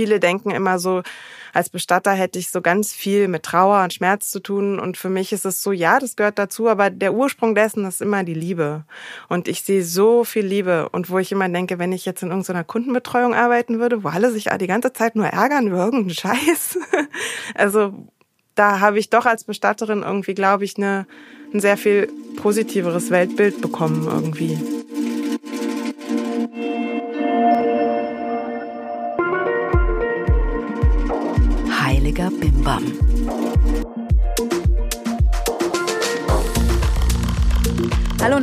viele denken immer so, als Bestatter hätte ich so ganz viel mit Trauer und Schmerz zu tun. Und für mich ist es so, ja, das gehört dazu, aber der Ursprung dessen ist immer die Liebe. Und ich sehe so viel Liebe. Und wo ich immer denke, wenn ich jetzt in irgendeiner Kundenbetreuung arbeiten würde, wo alle sich die ganze Zeit nur ärgern über irgendeinen Scheiß. Also da habe ich doch als Bestatterin irgendwie, glaube ich, eine, ein sehr viel positiveres Weltbild bekommen irgendwie. Heiliger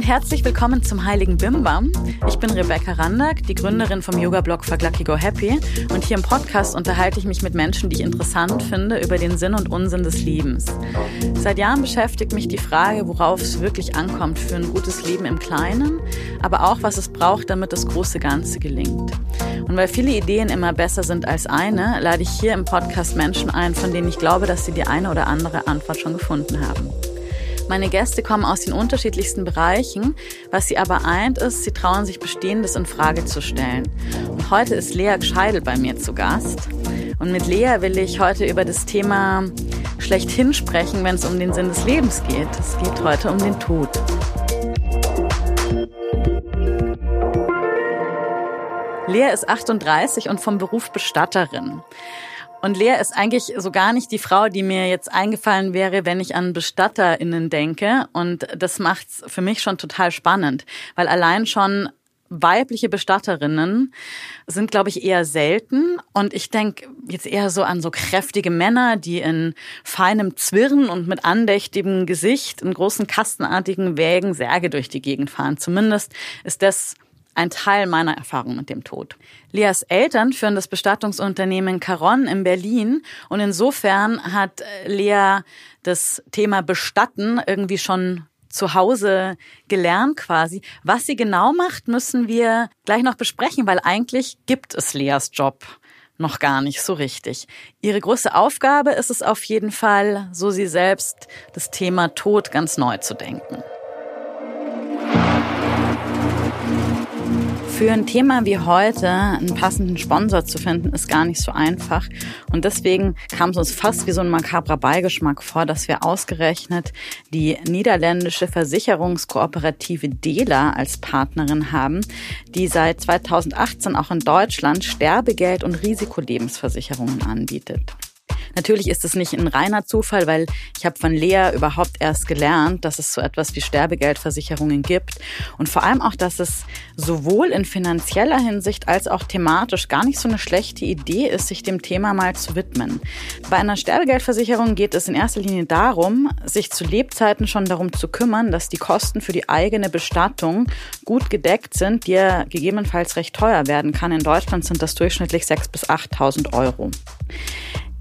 herzlich willkommen zum Heiligen Bimbam. Ich bin Rebecca Randack, die Gründerin vom Yoga-Blog Fuck Lucky Go Happy. Und hier im Podcast unterhalte ich mich mit Menschen, die ich interessant finde, über den Sinn und Unsinn des Lebens. Seit Jahren beschäftigt mich die Frage, worauf es wirklich ankommt für ein gutes Leben im Kleinen, aber auch, was es braucht, damit das große Ganze gelingt. Und weil viele Ideen immer besser sind als eine, lade ich hier im Podcast Menschen ein, von denen ich glaube, dass sie die eine oder andere Antwort schon gefunden haben. Meine Gäste kommen aus den unterschiedlichsten Bereichen. Was sie aber eint, ist, sie trauen sich Bestehendes in Frage zu stellen. Und heute ist Lea Scheidel bei mir zu Gast. Und mit Lea will ich heute über das Thema schlechthin sprechen, wenn es um den Sinn des Lebens geht. Es geht heute um den Tod. Lea ist 38 und vom Beruf Bestatterin. Und Lea ist eigentlich so gar nicht die Frau, die mir jetzt eingefallen wäre, wenn ich an BestatterInnen denke. Und das macht's für mich schon total spannend, weil allein schon weibliche Bestatterinnen sind, glaube ich, eher selten. Und ich denke jetzt eher so an so kräftige Männer, die in feinem Zwirren und mit andächtigem Gesicht in großen kastenartigen Wägen Särge durch die Gegend fahren. Zumindest ist das ein Teil meiner Erfahrung mit dem Tod. Leas Eltern führen das Bestattungsunternehmen Caron in Berlin und insofern hat äh, Lea das Thema Bestatten irgendwie schon zu Hause gelernt quasi. Was sie genau macht, müssen wir gleich noch besprechen, weil eigentlich gibt es Leas Job noch gar nicht so richtig. Ihre große Aufgabe ist es auf jeden Fall, so sie selbst, das Thema Tod ganz neu zu denken. Für ein Thema wie heute einen passenden Sponsor zu finden, ist gar nicht so einfach. Und deswegen kam es uns fast wie so ein makabrer Beigeschmack vor, dass wir ausgerechnet die niederländische Versicherungskooperative DELA als Partnerin haben, die seit 2018 auch in Deutschland Sterbegeld und Risikolebensversicherungen anbietet. Natürlich ist es nicht ein reiner Zufall, weil ich habe von Lea überhaupt erst gelernt, dass es so etwas wie Sterbegeldversicherungen gibt und vor allem auch, dass es sowohl in finanzieller Hinsicht als auch thematisch gar nicht so eine schlechte Idee ist, sich dem Thema mal zu widmen. Bei einer Sterbegeldversicherung geht es in erster Linie darum, sich zu Lebzeiten schon darum zu kümmern, dass die Kosten für die eigene Bestattung gut gedeckt sind, die ja gegebenenfalls recht teuer werden kann. In Deutschland sind das durchschnittlich 6.000 bis 8.000 Euro.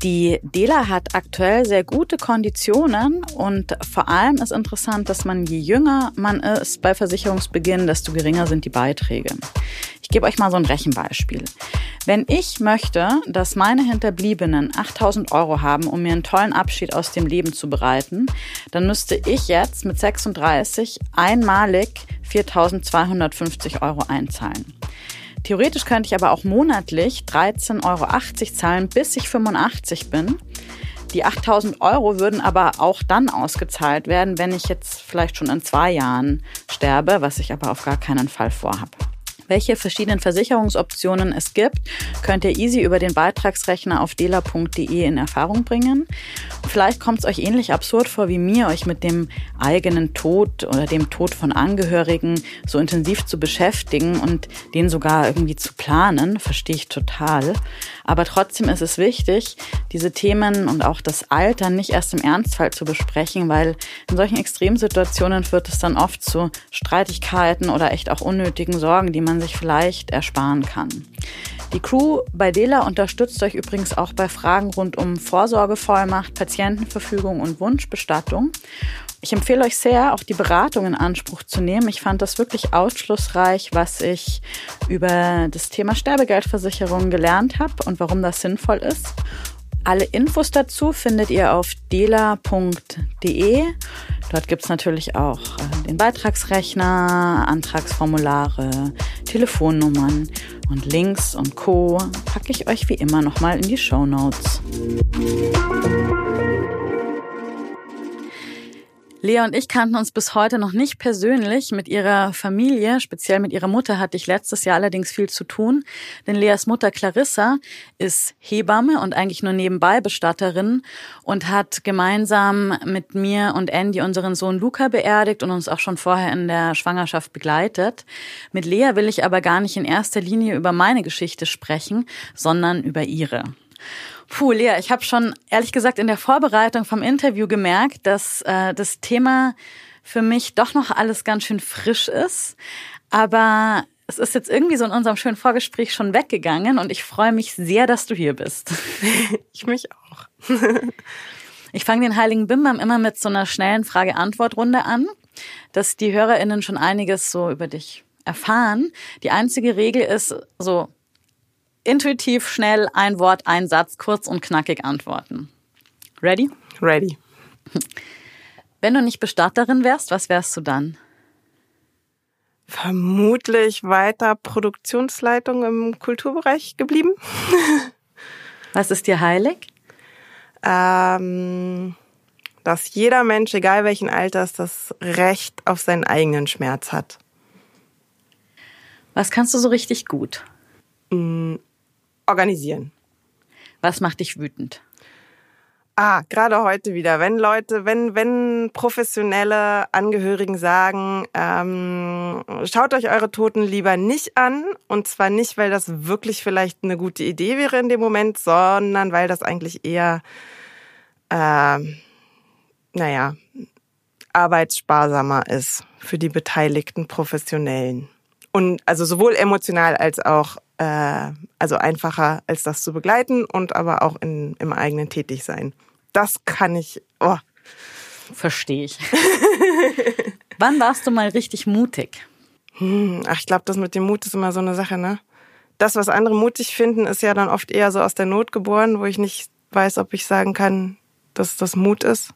Die Dela hat aktuell sehr gute Konditionen und vor allem ist interessant, dass man je jünger man ist bei Versicherungsbeginn, desto geringer sind die Beiträge. Ich gebe euch mal so ein Rechenbeispiel. Wenn ich möchte, dass meine Hinterbliebenen 8000 Euro haben, um mir einen tollen Abschied aus dem Leben zu bereiten, dann müsste ich jetzt mit 36 einmalig 4250 Euro einzahlen. Theoretisch könnte ich aber auch monatlich 13,80 Euro zahlen, bis ich 85 bin. Die 8000 Euro würden aber auch dann ausgezahlt werden, wenn ich jetzt vielleicht schon in zwei Jahren sterbe, was ich aber auf gar keinen Fall vorhabe welche verschiedenen Versicherungsoptionen es gibt, könnt ihr easy über den Beitragsrechner auf dela.de in Erfahrung bringen. Vielleicht kommt es euch ähnlich absurd vor wie mir, euch mit dem eigenen Tod oder dem Tod von Angehörigen so intensiv zu beschäftigen und den sogar irgendwie zu planen, verstehe ich total. Aber trotzdem ist es wichtig, diese Themen und auch das Alter nicht erst im Ernstfall zu besprechen, weil in solchen Extremsituationen führt es dann oft zu Streitigkeiten oder echt auch unnötigen Sorgen, die man man sich vielleicht ersparen kann. Die Crew bei Dela unterstützt euch übrigens auch bei Fragen rund um Vorsorgevollmacht, Patientenverfügung und Wunschbestattung. Ich empfehle euch sehr, auch die Beratung in Anspruch zu nehmen. Ich fand das wirklich ausschlussreich, was ich über das Thema Sterbegeldversicherung gelernt habe und warum das sinnvoll ist. Alle Infos dazu findet ihr auf dela.de. Dort gibt's natürlich auch äh, den Beitragsrechner, Antragsformulare, Telefonnummern und Links und Co. packe ich euch wie immer nochmal in die Show Notes. Lea und ich kannten uns bis heute noch nicht persönlich. Mit ihrer Familie, speziell mit ihrer Mutter, hatte ich letztes Jahr allerdings viel zu tun. Denn Leas Mutter Clarissa ist Hebamme und eigentlich nur nebenbei Bestatterin und hat gemeinsam mit mir und Andy unseren Sohn Luca beerdigt und uns auch schon vorher in der Schwangerschaft begleitet. Mit Lea will ich aber gar nicht in erster Linie über meine Geschichte sprechen, sondern über ihre. Puh, Lea, ich habe schon ehrlich gesagt in der Vorbereitung vom Interview gemerkt, dass äh, das Thema für mich doch noch alles ganz schön frisch ist. Aber es ist jetzt irgendwie so in unserem schönen Vorgespräch schon weggegangen und ich freue mich sehr, dass du hier bist. Ich mich auch. Ich fange den Heiligen Bimbam immer mit so einer schnellen Frage-Antwort-Runde an, dass die HörerInnen schon einiges so über dich erfahren. Die einzige Regel ist so, intuitiv, schnell, ein Wort, ein Satz, kurz und knackig antworten. Ready? Ready. Wenn du nicht Bestatterin wärst, was wärst du dann? Vermutlich weiter Produktionsleitung im Kulturbereich geblieben. was ist dir heilig? Ähm, dass jeder Mensch, egal welchen Alters, das Recht auf seinen eigenen Schmerz hat. Was kannst du so richtig gut? Organisieren. Was macht dich wütend? Ah, gerade heute wieder, wenn Leute, wenn, wenn professionelle Angehörigen sagen, ähm, schaut euch eure Toten lieber nicht an, und zwar nicht, weil das wirklich vielleicht eine gute Idee wäre in dem Moment, sondern weil das eigentlich eher, äh, naja, arbeitssparsamer ist für die beteiligten Professionellen. Und also sowohl emotional als auch äh, also einfacher, als das zu begleiten und aber auch in, im eigenen Tätigsein. Das kann ich. Oh. Verstehe ich. Wann warst du mal richtig mutig? Hm, ach, ich glaube, das mit dem Mut ist immer so eine Sache, ne? Das, was andere mutig finden, ist ja dann oft eher so aus der Not geboren, wo ich nicht weiß, ob ich sagen kann, dass das Mut ist.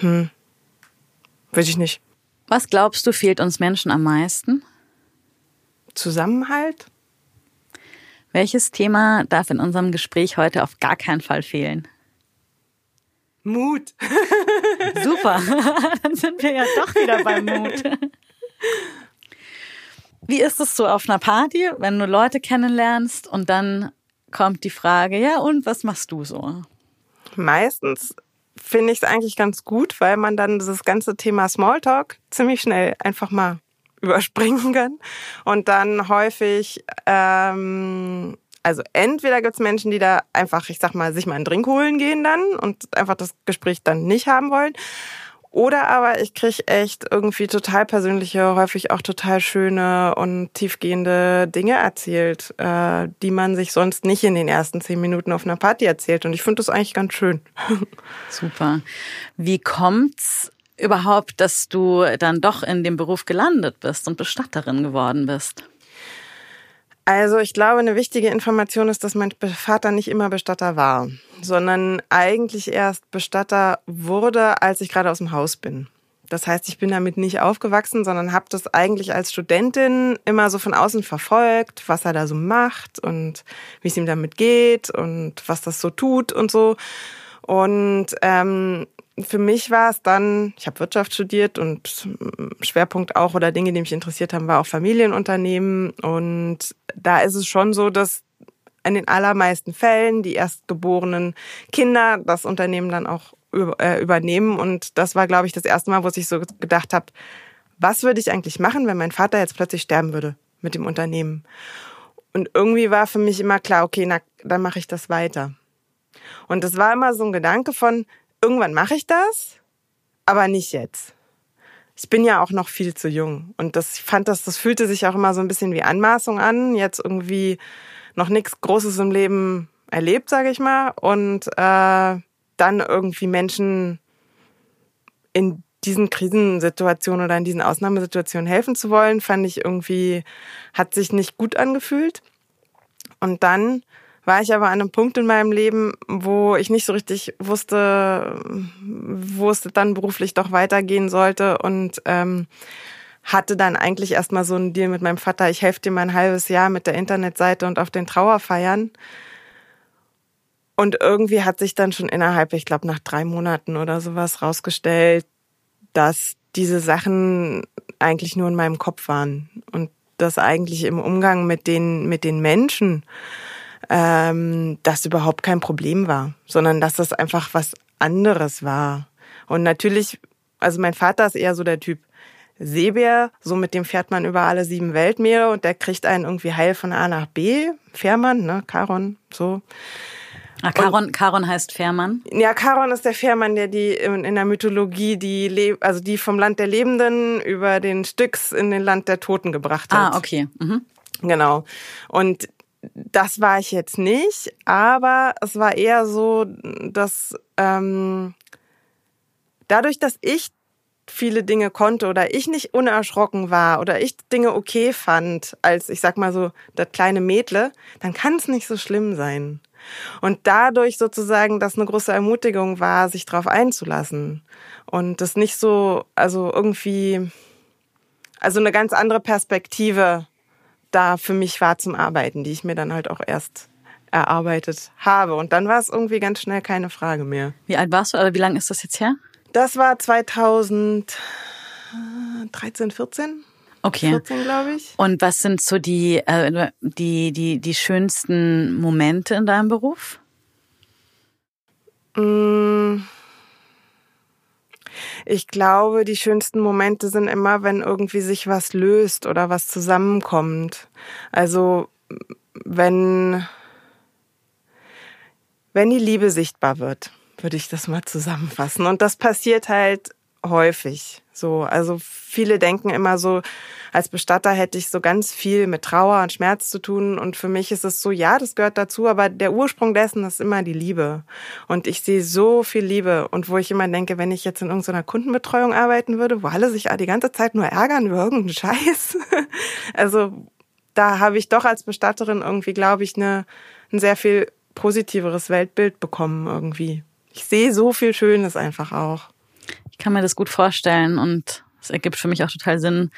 Hm. Weiß ich nicht. Was glaubst du, fehlt uns Menschen am meisten? Zusammenhalt. Welches Thema darf in unserem Gespräch heute auf gar keinen Fall fehlen? Mut. Super, dann sind wir ja doch wieder beim Mut. Wie ist es so auf einer Party, wenn du Leute kennenlernst und dann kommt die Frage, ja, und was machst du so? Meistens finde ich es eigentlich ganz gut, weil man dann dieses ganze Thema Smalltalk ziemlich schnell einfach mal überspringen kann. Und dann häufig, ähm, also entweder gibt's Menschen, die da einfach, ich sag mal, sich mal einen Drink holen gehen dann und einfach das Gespräch dann nicht haben wollen. Oder aber ich krieg echt irgendwie total persönliche, häufig auch total schöne und tiefgehende Dinge erzählt, äh, die man sich sonst nicht in den ersten zehn Minuten auf einer Party erzählt. Und ich finde das eigentlich ganz schön. Super. Wie kommt's überhaupt, dass du dann doch in dem Beruf gelandet bist und Bestatterin geworden bist? Also ich glaube, eine wichtige Information ist, dass mein Vater nicht immer Bestatter war, sondern eigentlich erst Bestatter wurde, als ich gerade aus dem Haus bin. Das heißt, ich bin damit nicht aufgewachsen, sondern habe das eigentlich als Studentin immer so von außen verfolgt, was er da so macht und wie es ihm damit geht und was das so tut und so. Und ähm, für mich war es dann, ich habe Wirtschaft studiert und Schwerpunkt auch oder Dinge, die mich interessiert haben, war auch Familienunternehmen. Und da ist es schon so, dass in den allermeisten Fällen die erstgeborenen Kinder das Unternehmen dann auch äh, übernehmen. Und das war, glaube ich, das erste Mal, wo ich so gedacht habe, was würde ich eigentlich machen, wenn mein Vater jetzt plötzlich sterben würde mit dem Unternehmen? Und irgendwie war für mich immer klar, okay, na, dann mache ich das weiter. Und das war immer so ein Gedanke von, irgendwann mache ich das, aber nicht jetzt. Ich bin ja auch noch viel zu jung und das ich fand das das fühlte sich auch immer so ein bisschen wie Anmaßung an, jetzt irgendwie noch nichts Großes im Leben erlebt, sage ich mal, und äh, dann irgendwie Menschen in diesen Krisensituationen oder in diesen Ausnahmesituationen helfen zu wollen, fand ich irgendwie hat sich nicht gut angefühlt. Und dann war ich aber an einem Punkt in meinem Leben, wo ich nicht so richtig wusste, wo es dann beruflich doch weitergehen sollte und ähm, hatte dann eigentlich erstmal so einen Deal mit meinem Vater, ich helfe dir mal ein halbes Jahr mit der Internetseite und auf den Trauerfeiern. Und irgendwie hat sich dann schon innerhalb, ich glaube, nach drei Monaten oder sowas rausgestellt, dass diese Sachen eigentlich nur in meinem Kopf waren und das eigentlich im Umgang mit den, mit den Menschen ähm, das überhaupt kein Problem war, sondern dass das einfach was anderes war. Und natürlich, also mein Vater ist eher so der Typ Seebär, so mit dem fährt man über alle sieben Weltmeere und der kriegt einen irgendwie heil von A nach B. Fährmann, ne, Charon, so. Ah, Charon, Charon heißt Fährmann? Ja, Charon ist der Fährmann, der die in, in der Mythologie die, Le also die vom Land der Lebenden über den Styx in den Land der Toten gebracht hat. Ah, okay. Mhm. Genau. Und das war ich jetzt nicht, aber es war eher so, dass ähm, dadurch, dass ich viele Dinge konnte oder ich nicht unerschrocken war oder ich Dinge okay fand als, ich sag mal so, das kleine Mädle, dann kann es nicht so schlimm sein. Und dadurch sozusagen, dass eine große Ermutigung war, sich darauf einzulassen und das nicht so, also irgendwie, also eine ganz andere Perspektive da für mich war zum Arbeiten, die ich mir dann halt auch erst erarbeitet habe. Und dann war es irgendwie ganz schnell keine Frage mehr. Wie alt warst du, oder wie lange ist das jetzt her? Das war 2013, 14. Okay. 14, glaube ich. Und was sind so die, äh, die, die, die schönsten Momente in deinem Beruf? Mm. Ich glaube, die schönsten Momente sind immer, wenn irgendwie sich was löst oder was zusammenkommt. Also wenn, wenn die Liebe sichtbar wird, würde ich das mal zusammenfassen. Und das passiert halt häufig. So, also viele denken immer so, als Bestatter hätte ich so ganz viel mit Trauer und Schmerz zu tun. Und für mich ist es so, ja, das gehört dazu, aber der Ursprung dessen ist immer die Liebe. Und ich sehe so viel Liebe. Und wo ich immer denke, wenn ich jetzt in irgendeiner Kundenbetreuung arbeiten würde, wo alle sich die ganze Zeit nur ärgern über irgendeinen Scheiß. also da habe ich doch als Bestatterin irgendwie, glaube ich, eine, ein sehr viel positiveres Weltbild bekommen irgendwie. Ich sehe so viel Schönes einfach auch. Ich kann mir das gut vorstellen und es ergibt für mich auch total Sinn,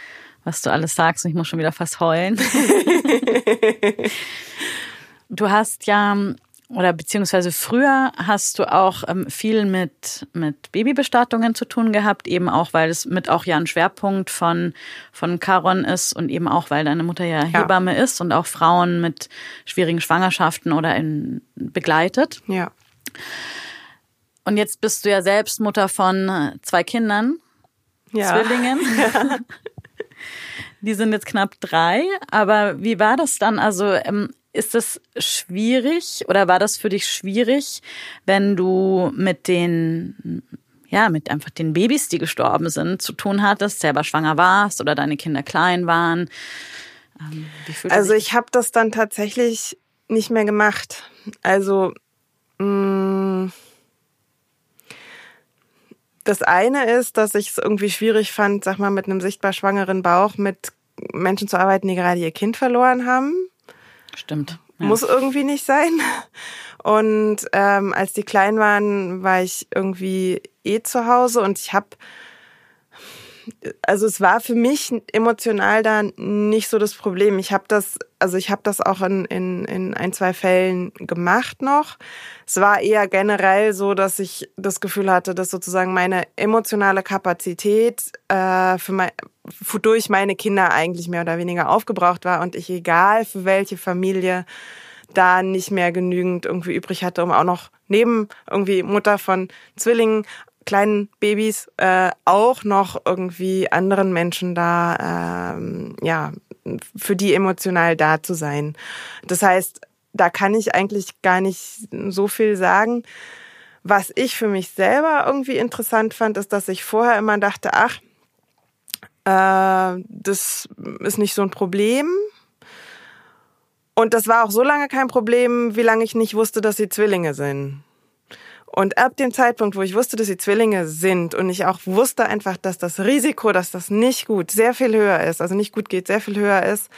was du alles sagst und ich muss schon wieder fast heulen. du hast ja oder beziehungsweise früher hast du auch ähm, viel mit mit Babybestattungen zu tun gehabt, eben auch weil es mit auch ja ein Schwerpunkt von von Caron ist und eben auch weil deine Mutter ja, ja. Hebamme ist und auch Frauen mit schwierigen Schwangerschaften oder in, begleitet. Ja. Und jetzt bist du ja selbst Mutter von äh, zwei Kindern, ja. Zwillingen. Ja. Die sind jetzt knapp drei. Aber wie war das dann? Also ähm, ist das schwierig oder war das für dich schwierig, wenn du mit den ja, mit einfach den Babys, die gestorben sind, zu tun hattest, selber schwanger warst oder deine Kinder klein waren? Ähm, also ich habe das dann tatsächlich nicht mehr gemacht. Also mh, das eine ist, dass ich es irgendwie schwierig fand, sag mal, mit einem sichtbar schwangeren Bauch mit Menschen zu arbeiten, die gerade ihr Kind verloren haben. Stimmt. Ja. Muss irgendwie nicht sein. Und ähm, als die klein waren, war ich irgendwie eh zu Hause und ich habe also es war für mich emotional da nicht so das Problem. Ich habe das, also ich habe das auch in, in, in ein, zwei Fällen gemacht noch. Es war eher generell so, dass ich das Gefühl hatte, dass sozusagen meine emotionale Kapazität äh, für mein, durch meine Kinder eigentlich mehr oder weniger aufgebraucht war und ich egal für welche Familie da nicht mehr genügend irgendwie übrig hatte, um auch noch neben irgendwie Mutter von Zwillingen kleinen Babys äh, auch noch irgendwie anderen Menschen da, ähm, ja, für die emotional da zu sein. Das heißt, da kann ich eigentlich gar nicht so viel sagen. Was ich für mich selber irgendwie interessant fand, ist, dass ich vorher immer dachte, ach, äh, das ist nicht so ein Problem. Und das war auch so lange kein Problem, wie lange ich nicht wusste, dass sie Zwillinge sind. Und ab dem Zeitpunkt, wo ich wusste, dass sie Zwillinge sind und ich auch wusste einfach, dass das Risiko, dass das nicht gut, sehr viel höher ist, also nicht gut geht, sehr viel höher ist,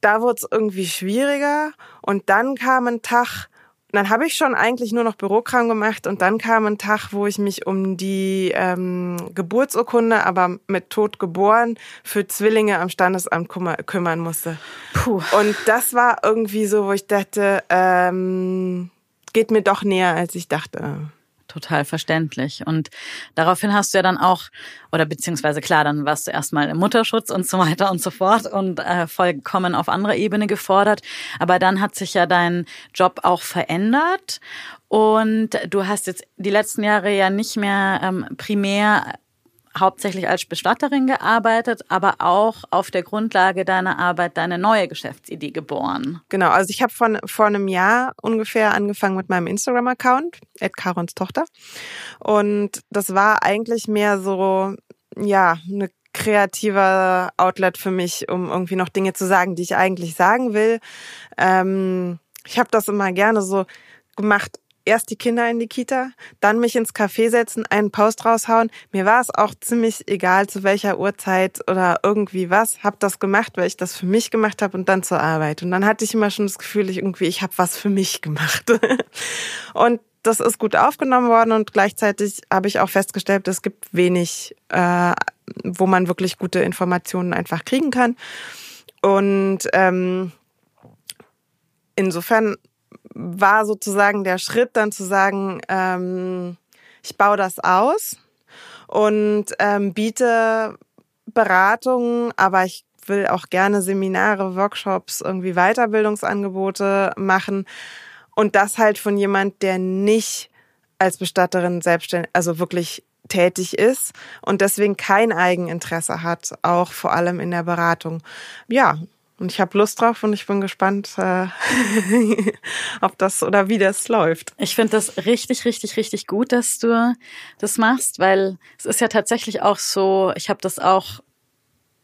da wurde es irgendwie schwieriger. Und dann kam ein Tag, dann habe ich schon eigentlich nur noch Bürokram gemacht und dann kam ein Tag, wo ich mich um die ähm, Geburtsurkunde, aber mit Tod geboren, für Zwillinge am Standesamt kümmern musste. Puh. Und das war irgendwie so, wo ich dachte, ähm, geht mir doch näher, als ich dachte total verständlich. Und daraufhin hast du ja dann auch, oder beziehungsweise klar, dann warst du erstmal im Mutterschutz und so weiter und so fort und äh, vollkommen auf anderer Ebene gefordert. Aber dann hat sich ja dein Job auch verändert und du hast jetzt die letzten Jahre ja nicht mehr ähm, primär hauptsächlich als Bestatterin gearbeitet, aber auch auf der Grundlage deiner Arbeit deine neue Geschäftsidee geboren. Genau, also ich habe von vor einem Jahr ungefähr angefangen mit meinem Instagram-Account, Karons Tochter. Und das war eigentlich mehr so, ja, eine kreativer Outlet für mich, um irgendwie noch Dinge zu sagen, die ich eigentlich sagen will. Ähm, ich habe das immer gerne so gemacht, erst die Kinder in die Kita, dann mich ins Café setzen, einen Post raushauen. Mir war es auch ziemlich egal, zu welcher Uhrzeit oder irgendwie was. Hab das gemacht, weil ich das für mich gemacht habe und dann zur Arbeit. Und dann hatte ich immer schon das Gefühl, ich irgendwie, ich habe was für mich gemacht. und das ist gut aufgenommen worden und gleichzeitig habe ich auch festgestellt, es gibt wenig, äh, wo man wirklich gute Informationen einfach kriegen kann. Und ähm, insofern war sozusagen der Schritt dann zu sagen, ähm, ich baue das aus und ähm, biete Beratungen, aber ich will auch gerne Seminare, Workshops, irgendwie Weiterbildungsangebote machen und das halt von jemand, der nicht als Bestatterin selbstständig, also wirklich tätig ist und deswegen kein Eigeninteresse hat, auch vor allem in der Beratung. Ja, und ich habe Lust drauf und ich bin gespannt, äh, ob das oder wie das läuft. Ich finde das richtig, richtig, richtig gut, dass du das machst, weil es ist ja tatsächlich auch so, ich habe das auch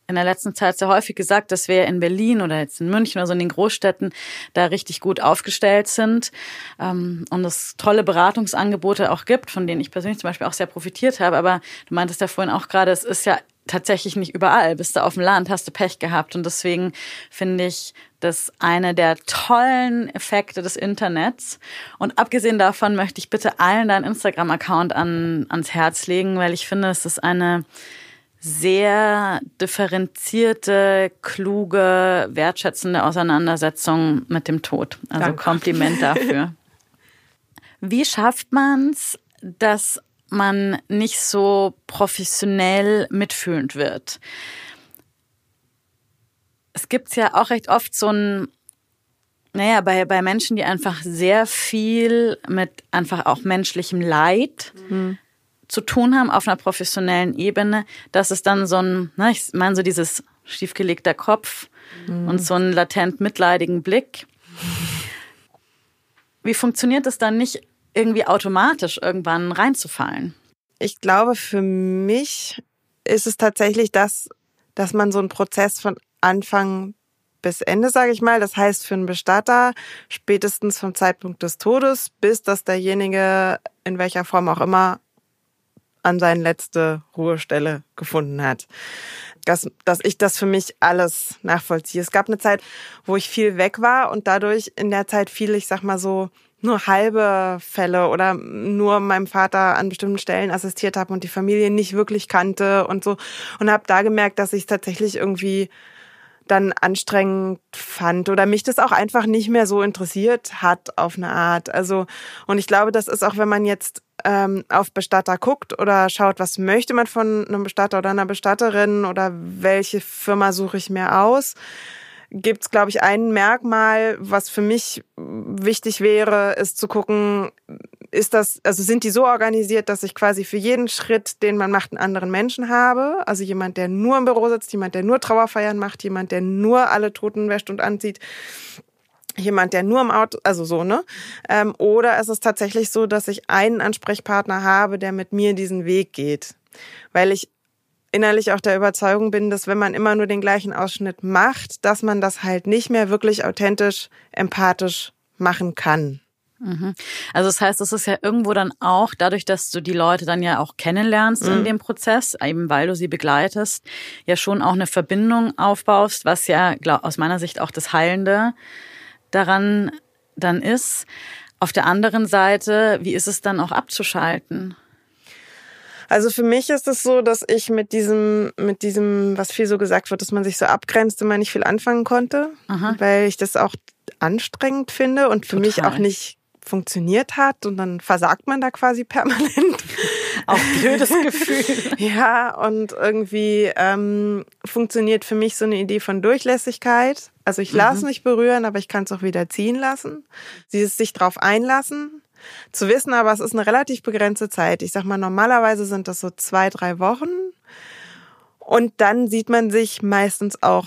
in der letzten Zeit sehr häufig gesagt, dass wir in Berlin oder jetzt in München oder so in den Großstädten da richtig gut aufgestellt sind ähm, und es tolle Beratungsangebote auch gibt, von denen ich persönlich zum Beispiel auch sehr profitiert habe. Aber du meintest ja vorhin auch gerade, es ist ja tatsächlich nicht überall. Bist du auf dem Land, hast du Pech gehabt. Und deswegen finde ich das eine der tollen Effekte des Internets. Und abgesehen davon möchte ich bitte allen deinen Instagram-Account an, ans Herz legen, weil ich finde, es ist eine sehr differenzierte, kluge, wertschätzende Auseinandersetzung mit dem Tod. Also Danke. Kompliment dafür. Wie schafft man es, dass man nicht so professionell mitfühlend wird. Es gibt ja auch recht oft so ein, naja, bei, bei Menschen, die einfach sehr viel mit einfach auch menschlichem Leid mhm. zu tun haben auf einer professionellen Ebene, dass es dann so ein, na, ich meine so dieses schiefgelegter Kopf mhm. und so einen latent mitleidigen Blick. Wie funktioniert es dann nicht irgendwie automatisch irgendwann reinzufallen? Ich glaube, für mich ist es tatsächlich das, dass man so einen Prozess von Anfang bis Ende, sage ich mal. Das heißt, für einen Bestatter spätestens vom Zeitpunkt des Todes, bis dass derjenige in welcher Form auch immer an seine letzte Ruhestelle gefunden hat. Dass, dass ich das für mich alles nachvollziehe. Es gab eine Zeit, wo ich viel weg war und dadurch in der Zeit viel, ich sag mal so, nur halbe Fälle oder nur meinem Vater an bestimmten Stellen assistiert habe und die Familie nicht wirklich kannte und so und habe da gemerkt, dass ich tatsächlich irgendwie dann anstrengend fand oder mich das auch einfach nicht mehr so interessiert hat auf eine Art. Also und ich glaube, das ist auch, wenn man jetzt ähm, auf Bestatter guckt oder schaut, was möchte man von einem Bestatter oder einer Bestatterin oder welche Firma suche ich mir aus, gibt es, glaube ich, ein Merkmal, was für mich wichtig wäre, ist zu gucken, ist das, also sind die so organisiert, dass ich quasi für jeden Schritt, den man macht, einen anderen Menschen habe? Also jemand, der nur im Büro sitzt, jemand, der nur Trauerfeiern macht, jemand, der nur alle Toten wäscht und anzieht jemand, der nur im Auto, also so, ne? Ähm, oder ist es tatsächlich so, dass ich einen Ansprechpartner habe, der mit mir diesen Weg geht? Weil ich innerlich auch der Überzeugung bin, dass wenn man immer nur den gleichen Ausschnitt macht, dass man das halt nicht mehr wirklich authentisch, empathisch machen kann. Mhm. Also das heißt, es ist ja irgendwo dann auch, dadurch, dass du die Leute dann ja auch kennenlernst mhm. in dem Prozess, eben weil du sie begleitest, ja schon auch eine Verbindung aufbaust, was ja glaub, aus meiner Sicht auch das Heilende daran dann ist. Auf der anderen Seite, wie ist es dann auch abzuschalten? Also für mich ist es so, dass ich mit diesem, mit diesem, was viel so gesagt wird, dass man sich so abgrenzt, immer nicht viel anfangen konnte, Aha. weil ich das auch anstrengend finde und für Total. mich auch nicht funktioniert hat und dann versagt man da quasi permanent. Auch blödes Gefühl. ja, und irgendwie ähm, funktioniert für mich so eine Idee von Durchlässigkeit. Also ich lasse mhm. mich berühren, aber ich kann es auch wieder ziehen lassen. Sie ist sich drauf einlassen. Zu wissen aber, es ist eine relativ begrenzte Zeit. Ich sag mal, normalerweise sind das so zwei, drei Wochen. Und dann sieht man sich meistens auch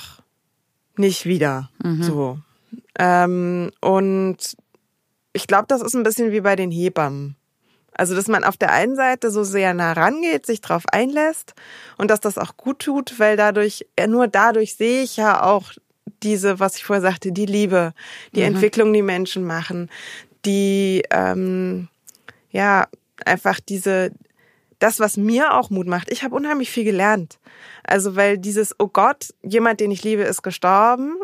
nicht wieder. Mhm. So. Ähm, und ich glaube, das ist ein bisschen wie bei den Hebammen. Also, dass man auf der einen Seite so sehr nah rangeht, sich drauf einlässt und dass das auch gut tut, weil dadurch, nur dadurch sehe ich ja auch diese, was ich vorher sagte, die Liebe, die mhm. Entwicklung, die Menschen machen, die, ähm, ja, einfach diese, das, was mir auch Mut macht. Ich habe unheimlich viel gelernt. Also, weil dieses, oh Gott, jemand, den ich liebe, ist gestorben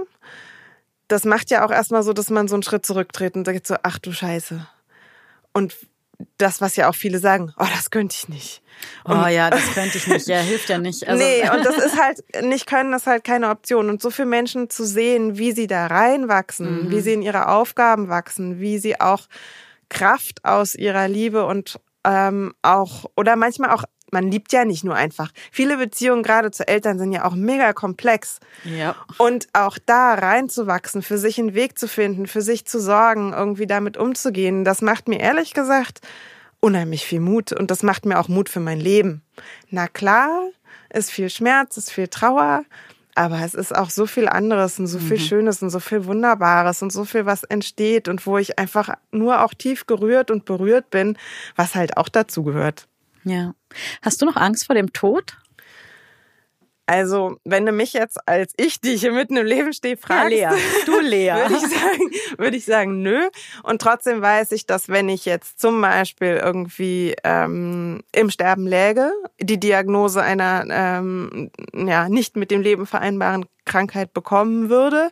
das macht ja auch erstmal so, dass man so einen Schritt zurücktritt und sagt so, ach du Scheiße. Und das, was ja auch viele sagen, oh, das könnte ich nicht. Und oh ja, das könnte ich nicht. Ja, hilft ja nicht. Also nee, und das ist halt, nicht können, das ist halt keine Option. Und so viele Menschen zu sehen, wie sie da reinwachsen, mhm. wie sie in ihre Aufgaben wachsen, wie sie auch Kraft aus ihrer Liebe und ähm, auch, oder manchmal auch man liebt ja nicht nur einfach. Viele Beziehungen gerade zu Eltern sind ja auch mega komplex. Ja. Und auch da reinzuwachsen, für sich einen Weg zu finden, für sich zu sorgen, irgendwie damit umzugehen, das macht mir ehrlich gesagt unheimlich viel Mut und das macht mir auch Mut für mein Leben. Na klar, ist viel Schmerz, ist viel Trauer, aber es ist auch so viel anderes und so viel mhm. Schönes und so viel Wunderbares und so viel, was entsteht und wo ich einfach nur auch tief gerührt und berührt bin, was halt auch dazu gehört. Ja. Hast du noch Angst vor dem Tod? Also, wenn du mich jetzt als ich, die hier mitten im Leben stehe, fragst, ja, Lea. du Lea, würde ich sagen, würde ich sagen, nö. Und trotzdem weiß ich, dass wenn ich jetzt zum Beispiel irgendwie ähm, im Sterben läge, die Diagnose einer ähm, ja nicht mit dem Leben vereinbaren Krankheit bekommen würde,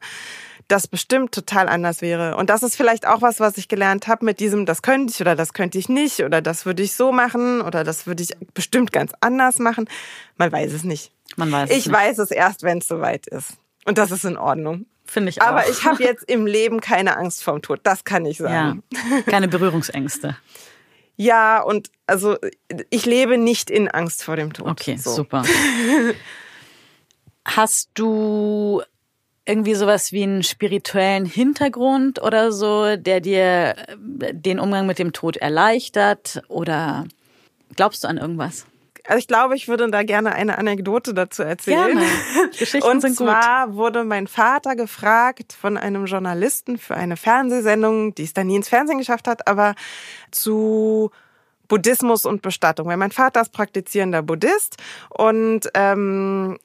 das bestimmt total anders wäre. Und das ist vielleicht auch was, was ich gelernt habe mit diesem, das könnte ich oder das könnte ich nicht oder das würde ich so machen oder das würde ich bestimmt ganz anders machen. Man weiß es nicht. Man weiß ich nicht. weiß es erst, wenn es soweit ist. Und das ist in Ordnung. Finde ich auch. Aber ich habe jetzt im Leben keine Angst vorm Tod. Das kann ich sagen. Ja, keine Berührungsängste. ja, und also ich lebe nicht in Angst vor dem Tod. Okay, so. super. Hast du irgendwie sowas wie einen spirituellen Hintergrund oder so, der dir äh, den Umgang mit dem Tod erleichtert? Oder glaubst du an irgendwas? Also ich glaube, ich würde da gerne eine Anekdote dazu erzählen. Gerne. Geschichten Und sind zwar wurde mein Vater gefragt von einem Journalisten für eine Fernsehsendung, die es dann nie ins Fernsehen geschafft hat, aber zu Buddhismus und Bestattung. Weil mein Vater ist praktizierender Buddhist und ähm,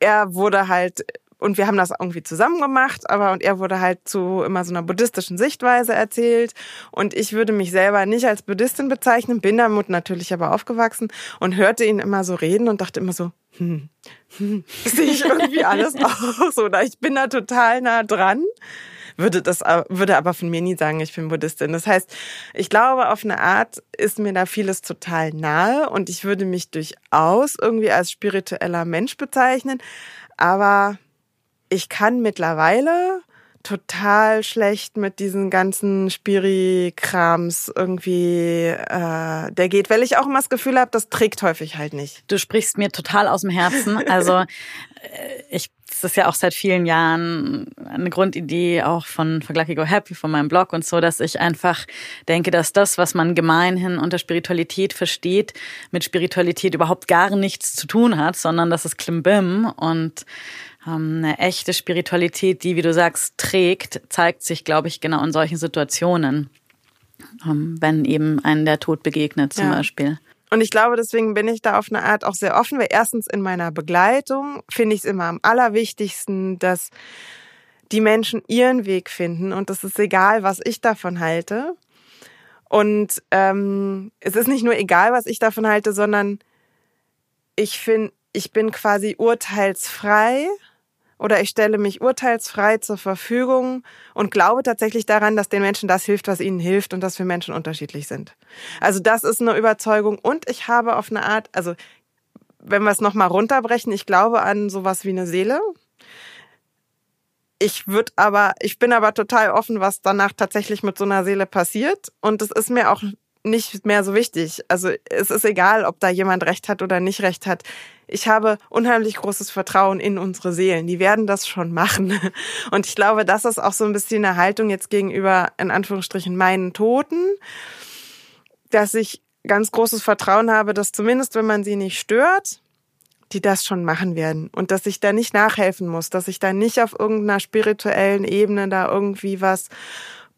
er wurde halt und wir haben das irgendwie zusammen gemacht, aber und er wurde halt zu immer so einer buddhistischen Sichtweise erzählt. Und ich würde mich selber nicht als Buddhistin bezeichnen, bin damit natürlich aber aufgewachsen und hörte ihn immer so reden und dachte immer so, hm, hm, sehe ich irgendwie alles aus oder ich bin da total nah dran. Würde das würde aber von mir nie sagen, ich bin Buddhistin. Das heißt, ich glaube, auf eine Art ist mir da vieles total nahe und ich würde mich durchaus irgendwie als spiritueller Mensch bezeichnen, aber ich kann mittlerweile total schlecht mit diesen ganzen Spiri-Krams irgendwie, äh, der geht, weil ich auch immer das Gefühl habe, das trägt häufig halt nicht. Du sprichst mir total aus dem Herzen. Also äh, ich das ist ja auch seit vielen Jahren eine Grundidee auch von For Lucky Go Happy, von meinem Blog und so, dass ich einfach denke, dass das, was man gemeinhin unter Spiritualität versteht, mit Spiritualität überhaupt gar nichts zu tun hat, sondern das ist Klimbim und eine echte Spiritualität, die, wie du sagst, trägt, zeigt sich, glaube ich, genau in solchen Situationen, ähm, wenn eben einen der Tod begegnet zum ja. Beispiel. Und ich glaube, deswegen bin ich da auf eine Art auch sehr offen, weil erstens in meiner Begleitung finde ich es immer am allerwichtigsten, dass die Menschen ihren Weg finden und es ist egal, was ich davon halte. Und ähm, es ist nicht nur egal, was ich davon halte, sondern ich finde, ich bin quasi urteilsfrei oder ich stelle mich urteilsfrei zur Verfügung und glaube tatsächlich daran, dass den Menschen das hilft, was ihnen hilft und dass wir Menschen unterschiedlich sind. Also das ist eine Überzeugung und ich habe auf eine Art, also wenn wir es nochmal runterbrechen, ich glaube an sowas wie eine Seele. Ich würde aber, ich bin aber total offen, was danach tatsächlich mit so einer Seele passiert und es ist mir auch nicht mehr so wichtig. Also es ist egal, ob da jemand recht hat oder nicht recht hat. Ich habe unheimlich großes Vertrauen in unsere Seelen. Die werden das schon machen. Und ich glaube, das ist auch so ein bisschen eine Haltung jetzt gegenüber, in Anführungsstrichen, meinen Toten, dass ich ganz großes Vertrauen habe, dass zumindest, wenn man sie nicht stört, die das schon machen werden und dass ich da nicht nachhelfen muss, dass ich da nicht auf irgendeiner spirituellen Ebene da irgendwie was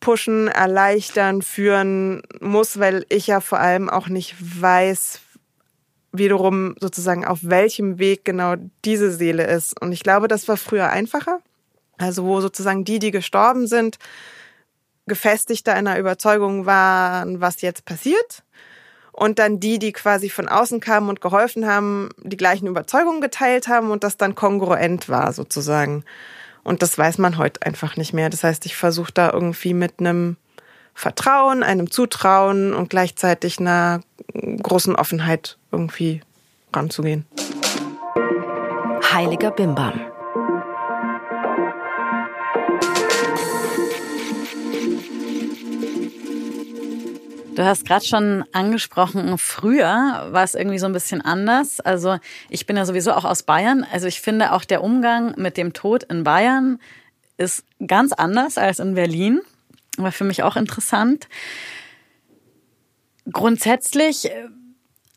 pushen, erleichtern, führen muss, weil ich ja vor allem auch nicht weiß, wiederum sozusagen auf welchem Weg genau diese Seele ist. Und ich glaube, das war früher einfacher. Also wo sozusagen die, die gestorben sind, gefestigter in der Überzeugung waren, was jetzt passiert. Und dann die, die quasi von außen kamen und geholfen haben, die gleichen Überzeugungen geteilt haben und das dann kongruent war sozusagen. Und das weiß man heute einfach nicht mehr. Das heißt, ich versuche da irgendwie mit einem Vertrauen, einem Zutrauen und gleichzeitig einer großen Offenheit irgendwie ranzugehen. Heiliger Bimbam. Du hast gerade schon angesprochen, früher war es irgendwie so ein bisschen anders. Also ich bin ja sowieso auch aus Bayern. Also ich finde auch der Umgang mit dem Tod in Bayern ist ganz anders als in Berlin. War für mich auch interessant. Grundsätzlich äh,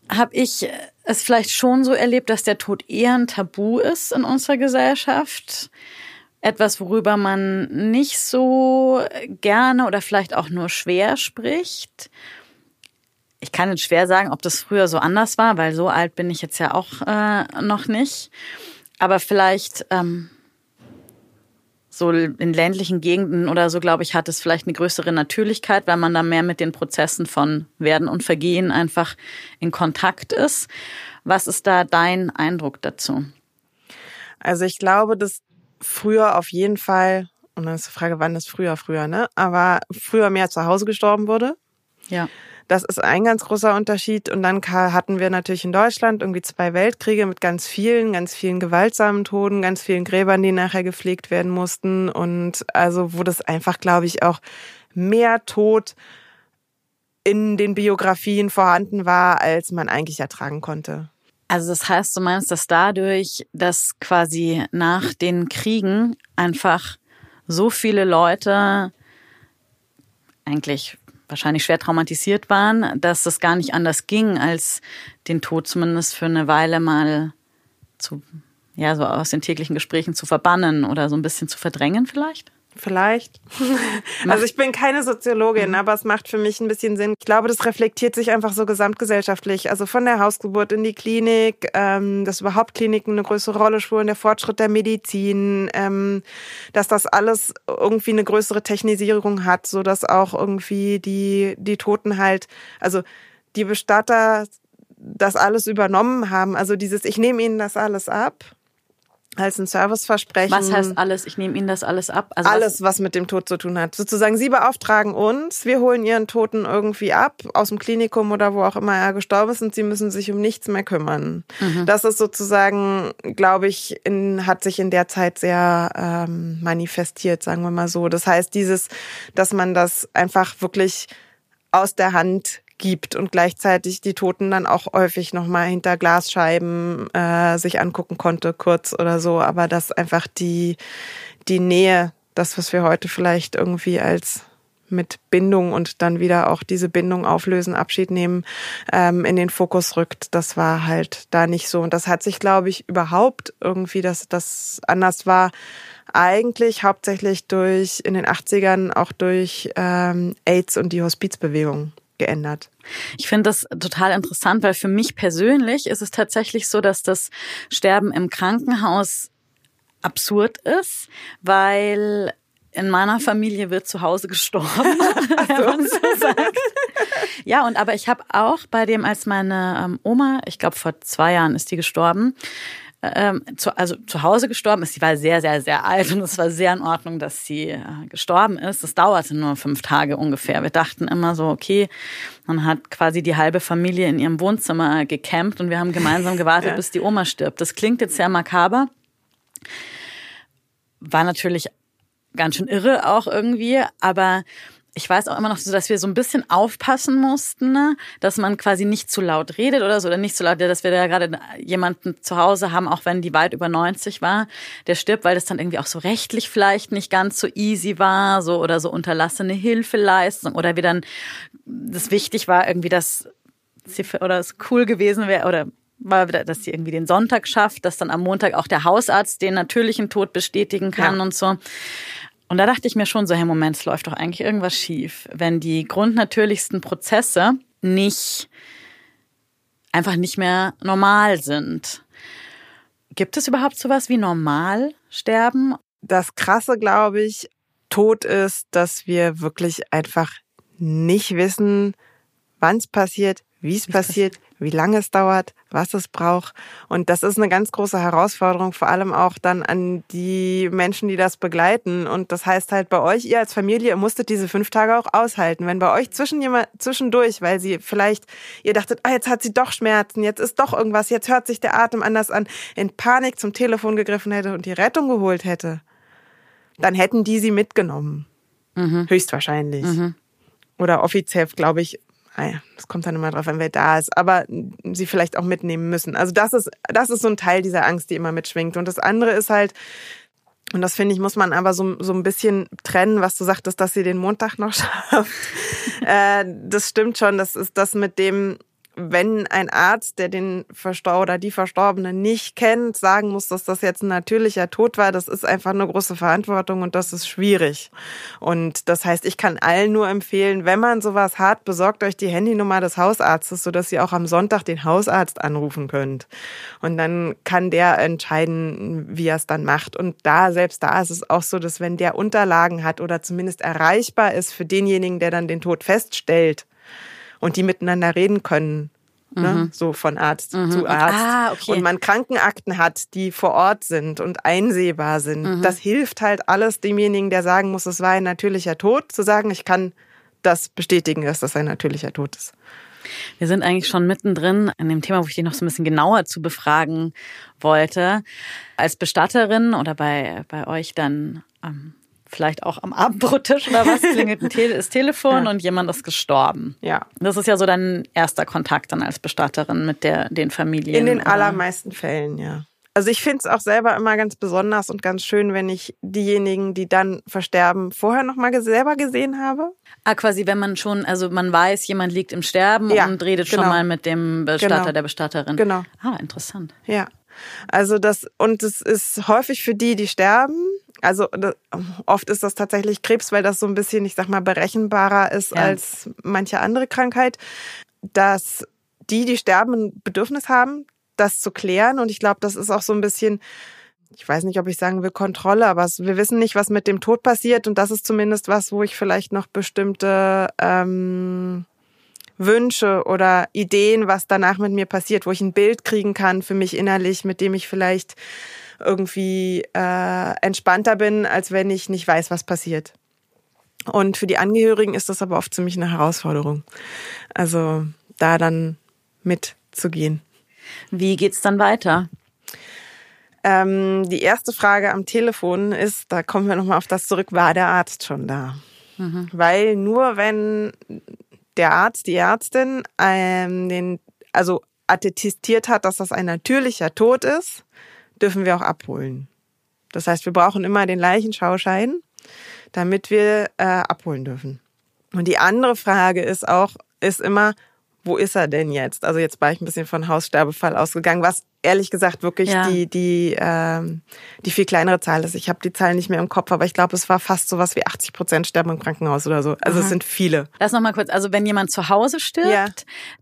habe ich es vielleicht schon so erlebt, dass der Tod eher ein Tabu ist in unserer Gesellschaft etwas, worüber man nicht so gerne oder vielleicht auch nur schwer spricht. Ich kann jetzt schwer sagen, ob das früher so anders war, weil so alt bin ich jetzt ja auch äh, noch nicht. Aber vielleicht ähm, so in ländlichen Gegenden oder so, glaube ich, hat es vielleicht eine größere Natürlichkeit, weil man da mehr mit den Prozessen von Werden und Vergehen einfach in Kontakt ist. Was ist da dein Eindruck dazu? Also ich glaube, dass früher auf jeden Fall, und dann ist die Frage, wann ist früher früher, ne? Aber früher mehr zu Hause gestorben wurde. Ja. Das ist ein ganz großer Unterschied. Und dann hatten wir natürlich in Deutschland irgendwie zwei Weltkriege mit ganz vielen, ganz vielen gewaltsamen Toten, ganz vielen Gräbern, die nachher gepflegt werden mussten. Und also, wo das einfach, glaube ich, auch mehr Tod in den Biografien vorhanden war, als man eigentlich ertragen konnte. Also das heißt, du meinst, dass dadurch, dass quasi nach den Kriegen einfach so viele Leute eigentlich wahrscheinlich schwer traumatisiert waren, dass das gar nicht anders ging, als den Tod zumindest für eine Weile mal zu, ja, so aus den täglichen Gesprächen zu verbannen oder so ein bisschen zu verdrängen vielleicht? Vielleicht. Also ich bin keine Soziologin, mhm. aber es macht für mich ein bisschen Sinn. Ich glaube, das reflektiert sich einfach so gesamtgesellschaftlich. Also von der Hausgeburt in die Klinik, ähm, dass überhaupt Kliniken eine größere Rolle spielen, der Fortschritt der Medizin, ähm, dass das alles irgendwie eine größere Technisierung hat, so dass auch irgendwie die die Toten halt, also die Bestatter das alles übernommen haben. Also dieses, ich nehme ihnen das alles ab als ein Serviceversprechen. Was heißt alles? Ich nehme Ihnen das alles ab? Also alles, was, was mit dem Tod zu tun hat. Sozusagen, Sie beauftragen uns, wir holen Ihren Toten irgendwie ab, aus dem Klinikum oder wo auch immer er gestorben ist und Sie müssen sich um nichts mehr kümmern. Mhm. Das ist sozusagen, glaube ich, in, hat sich in der Zeit sehr ähm, manifestiert, sagen wir mal so. Das heißt, dieses, dass man das einfach wirklich aus der Hand gibt und gleichzeitig die Toten dann auch häufig nochmal hinter Glasscheiben äh, sich angucken konnte, kurz oder so, aber dass einfach die, die Nähe, das, was wir heute vielleicht irgendwie als mit Bindung und dann wieder auch diese Bindung auflösen, Abschied nehmen, ähm, in den Fokus rückt. Das war halt da nicht so. Und das hat sich, glaube ich, überhaupt irgendwie, dass das anders war, eigentlich hauptsächlich durch in den 80ern auch durch ähm, AIDS und die Hospizbewegung geändert. Ich finde das total interessant, weil für mich persönlich ist es tatsächlich so, dass das Sterben im Krankenhaus absurd ist, weil in meiner Familie wird zu Hause gestorben, wenn man so sagt. Ja, und aber ich habe auch bei dem, als meine ähm, Oma, ich glaube vor zwei Jahren ist die gestorben, ähm, zu, also zu Hause gestorben ist. Sie war sehr, sehr, sehr alt und es war sehr in Ordnung, dass sie äh, gestorben ist. Es dauerte nur fünf Tage ungefähr. Wir dachten immer so, okay, man hat quasi die halbe Familie in ihrem Wohnzimmer gecampt und wir haben gemeinsam gewartet, ja. bis die Oma stirbt. Das klingt jetzt sehr makaber. War natürlich ganz schön irre auch irgendwie, aber ich weiß auch immer noch so, dass wir so ein bisschen aufpassen mussten, ne? dass man quasi nicht zu laut redet oder so, oder nicht zu laut, dass wir da gerade jemanden zu Hause haben, auch wenn die weit über 90 war, der stirbt, weil das dann irgendwie auch so rechtlich vielleicht nicht ganz so easy war, so oder so unterlassene Hilfeleistung oder wie dann das wichtig war irgendwie, dass sie oder es cool gewesen wäre oder war, dass sie irgendwie den Sonntag schafft, dass dann am Montag auch der Hausarzt den natürlichen Tod bestätigen kann ja. und so. Und da dachte ich mir schon so, hey Moment, es läuft doch eigentlich irgendwas schief, wenn die grundnatürlichsten Prozesse nicht einfach nicht mehr normal sind. Gibt es überhaupt sowas wie normal sterben? Das krasse, glaube ich, Tod ist, dass wir wirklich einfach nicht wissen, wann es passiert, wie es passiert, wie lange es dauert, was es braucht. Und das ist eine ganz große Herausforderung, vor allem auch dann an die Menschen, die das begleiten. Und das heißt halt bei euch, ihr als Familie, ihr musstet diese fünf Tage auch aushalten. Wenn bei euch zwischen jemand, zwischendurch, weil sie vielleicht, ihr dachtet, ah, jetzt hat sie doch Schmerzen, jetzt ist doch irgendwas, jetzt hört sich der Atem anders an, in Panik zum Telefon gegriffen hätte und die Rettung geholt hätte, dann hätten die sie mitgenommen. Mhm. Höchstwahrscheinlich. Mhm. Oder offiziell, glaube ich, das kommt dann immer drauf an, wer da ist, aber sie vielleicht auch mitnehmen müssen. Also das ist, das ist so ein Teil dieser Angst, die immer mitschwingt. Und das andere ist halt, und das finde ich, muss man aber so, so ein bisschen trennen, was du sagtest, dass sie den Montag noch schafft. äh, das stimmt schon. Das ist das mit dem, wenn ein Arzt, der den Verstor oder die Verstorbene nicht kennt, sagen muss, dass das jetzt ein natürlicher Tod war, das ist einfach eine große Verantwortung und das ist schwierig. Und das heißt, ich kann allen nur empfehlen, wenn man sowas hat, besorgt euch die Handynummer des Hausarztes, sodass ihr auch am Sonntag den Hausarzt anrufen könnt. Und dann kann der entscheiden, wie er es dann macht. Und da, selbst da ist es auch so, dass wenn der Unterlagen hat oder zumindest erreichbar ist für denjenigen, der dann den Tod feststellt, und die miteinander reden können. Ne? Mhm. So von Arzt mhm. zu Arzt. Ah, okay. Und man Krankenakten hat, die vor Ort sind und einsehbar sind. Mhm. Das hilft halt alles demjenigen, der sagen muss, es war ein natürlicher Tod, zu sagen, ich kann das bestätigen, dass das ein natürlicher Tod ist. Wir sind eigentlich schon mittendrin in dem Thema, wo ich dich noch so ein bisschen genauer zu befragen wollte. Als Bestatterin oder bei, bei euch dann ähm, vielleicht auch am Abendbrottisch oder was, klingelt ein Tele das Telefon ja. und jemand ist gestorben. Ja. Das ist ja so dein erster Kontakt dann als Bestatterin mit der, den Familien. In den allermeisten Fällen, ja. Also ich finde es auch selber immer ganz besonders und ganz schön, wenn ich diejenigen, die dann versterben, vorher nochmal selber gesehen habe. Ah, quasi, wenn man schon, also man weiß, jemand liegt im Sterben ja, und redet genau. schon mal mit dem Bestatter, genau. der Bestatterin. Genau. Ah, interessant. Ja. Also das, und es ist häufig für die, die sterben, also oft ist das tatsächlich Krebs, weil das so ein bisschen, ich sag mal, berechenbarer ist ja. als manche andere Krankheit, dass die, die sterben, ein Bedürfnis haben, das zu klären. Und ich glaube, das ist auch so ein bisschen, ich weiß nicht, ob ich sagen will Kontrolle, aber wir wissen nicht, was mit dem Tod passiert. Und das ist zumindest was, wo ich vielleicht noch bestimmte ähm, Wünsche oder Ideen, was danach mit mir passiert, wo ich ein Bild kriegen kann für mich innerlich, mit dem ich vielleicht irgendwie äh, entspannter bin, als wenn ich nicht weiß, was passiert. Und für die Angehörigen ist das aber oft ziemlich eine Herausforderung. Also da dann mitzugehen. Wie geht's dann weiter? Ähm, die erste Frage am Telefon ist, da kommen wir nochmal auf das zurück, war der Arzt schon da? Mhm. Weil nur wenn der Arzt, die Ärztin ähm, den, also attestiert hat, dass das ein natürlicher Tod ist, dürfen wir auch abholen. Das heißt, wir brauchen immer den Leichenschauschein, damit wir äh, abholen dürfen. Und die andere Frage ist auch, ist immer, wo ist er denn jetzt? Also jetzt war ich ein bisschen von Haussterbefall ausgegangen, was ehrlich gesagt wirklich ja. die die ähm, die viel kleinere Zahl ist. Ich habe die Zahl nicht mehr im Kopf, aber ich glaube, es war fast so was wie 80 Prozent sterben im Krankenhaus oder so. Also Aha. es sind viele. Lass noch mal kurz. Also wenn jemand zu Hause stirbt, ja.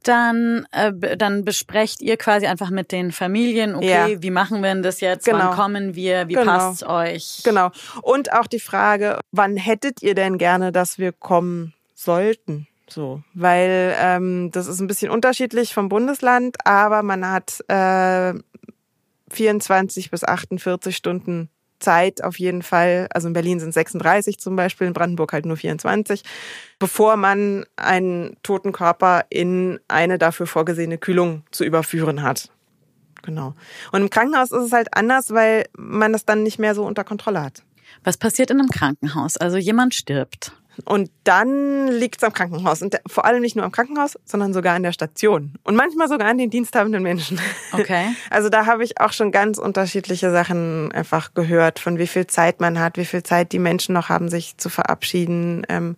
dann äh, dann besprecht ihr quasi einfach mit den Familien, okay, ja. wie machen wir denn das jetzt? Genau. Wann kommen wir? Wie genau. passt euch? Genau. Und auch die Frage, wann hättet ihr denn gerne, dass wir kommen sollten? So, weil ähm, das ist ein bisschen unterschiedlich vom Bundesland, aber man hat äh, 24 bis 48 Stunden Zeit auf jeden Fall. Also in Berlin sind 36 zum Beispiel, in Brandenburg halt nur 24, bevor man einen toten Körper in eine dafür vorgesehene Kühlung zu überführen hat. Genau. Und im Krankenhaus ist es halt anders, weil man das dann nicht mehr so unter Kontrolle hat. Was passiert in einem Krankenhaus? Also jemand stirbt. Und dann liegt es am Krankenhaus. Und vor allem nicht nur am Krankenhaus, sondern sogar an der Station. Und manchmal sogar an den diensthabenden Menschen. Okay. Also da habe ich auch schon ganz unterschiedliche Sachen einfach gehört, von wie viel Zeit man hat, wie viel Zeit die Menschen noch haben, sich zu verabschieden, ähm,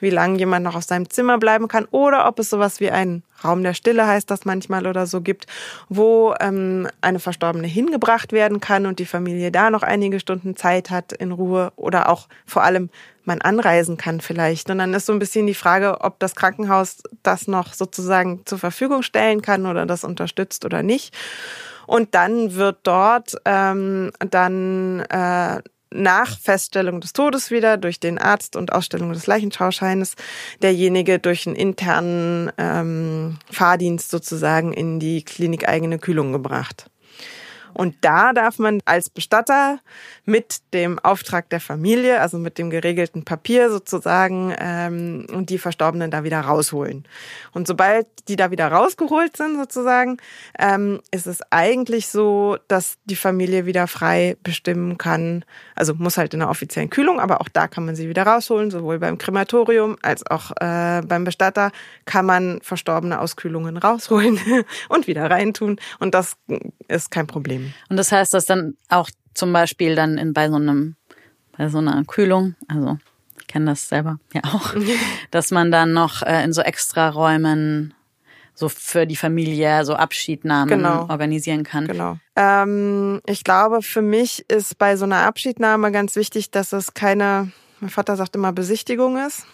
wie lange jemand noch auf seinem Zimmer bleiben kann oder ob es sowas wie einen Raum der Stille heißt das manchmal oder so gibt, wo ähm, eine Verstorbene hingebracht werden kann und die Familie da noch einige Stunden Zeit hat in Ruhe oder auch vor allem man anreisen kann vielleicht. Und dann ist so ein bisschen die Frage, ob das Krankenhaus das noch sozusagen zur Verfügung stellen kann oder das unterstützt oder nicht. Und dann wird dort ähm, dann äh, nach Feststellung des Todes wieder durch den Arzt und Ausstellung des Leichenschauscheines derjenige durch einen internen ähm, Fahrdienst sozusagen in die klinikeigene Kühlung gebracht. Und da darf man als Bestatter mit dem Auftrag der Familie, also mit dem geregelten Papier sozusagen, ähm, und die Verstorbenen da wieder rausholen. Und sobald die da wieder rausgeholt sind sozusagen, ähm, ist es eigentlich so, dass die Familie wieder frei bestimmen kann. Also muss halt in der offiziellen Kühlung, aber auch da kann man sie wieder rausholen, sowohl beim Krematorium als auch äh, beim Bestatter kann man verstorbene Auskühlungen rausholen und wieder reintun. Und das ist kein Problem. Und das heißt, dass dann auch zum Beispiel dann in, bei so einem, bei so einer Kühlung, also ich kenne das selber ja auch, dass man dann noch äh, in so extra Räumen so für die Familie so Abschiednahmen genau. organisieren kann. Genau. Ähm, ich glaube, für mich ist bei so einer Abschiednahme ganz wichtig, dass es keine, mein Vater sagt immer Besichtigung ist.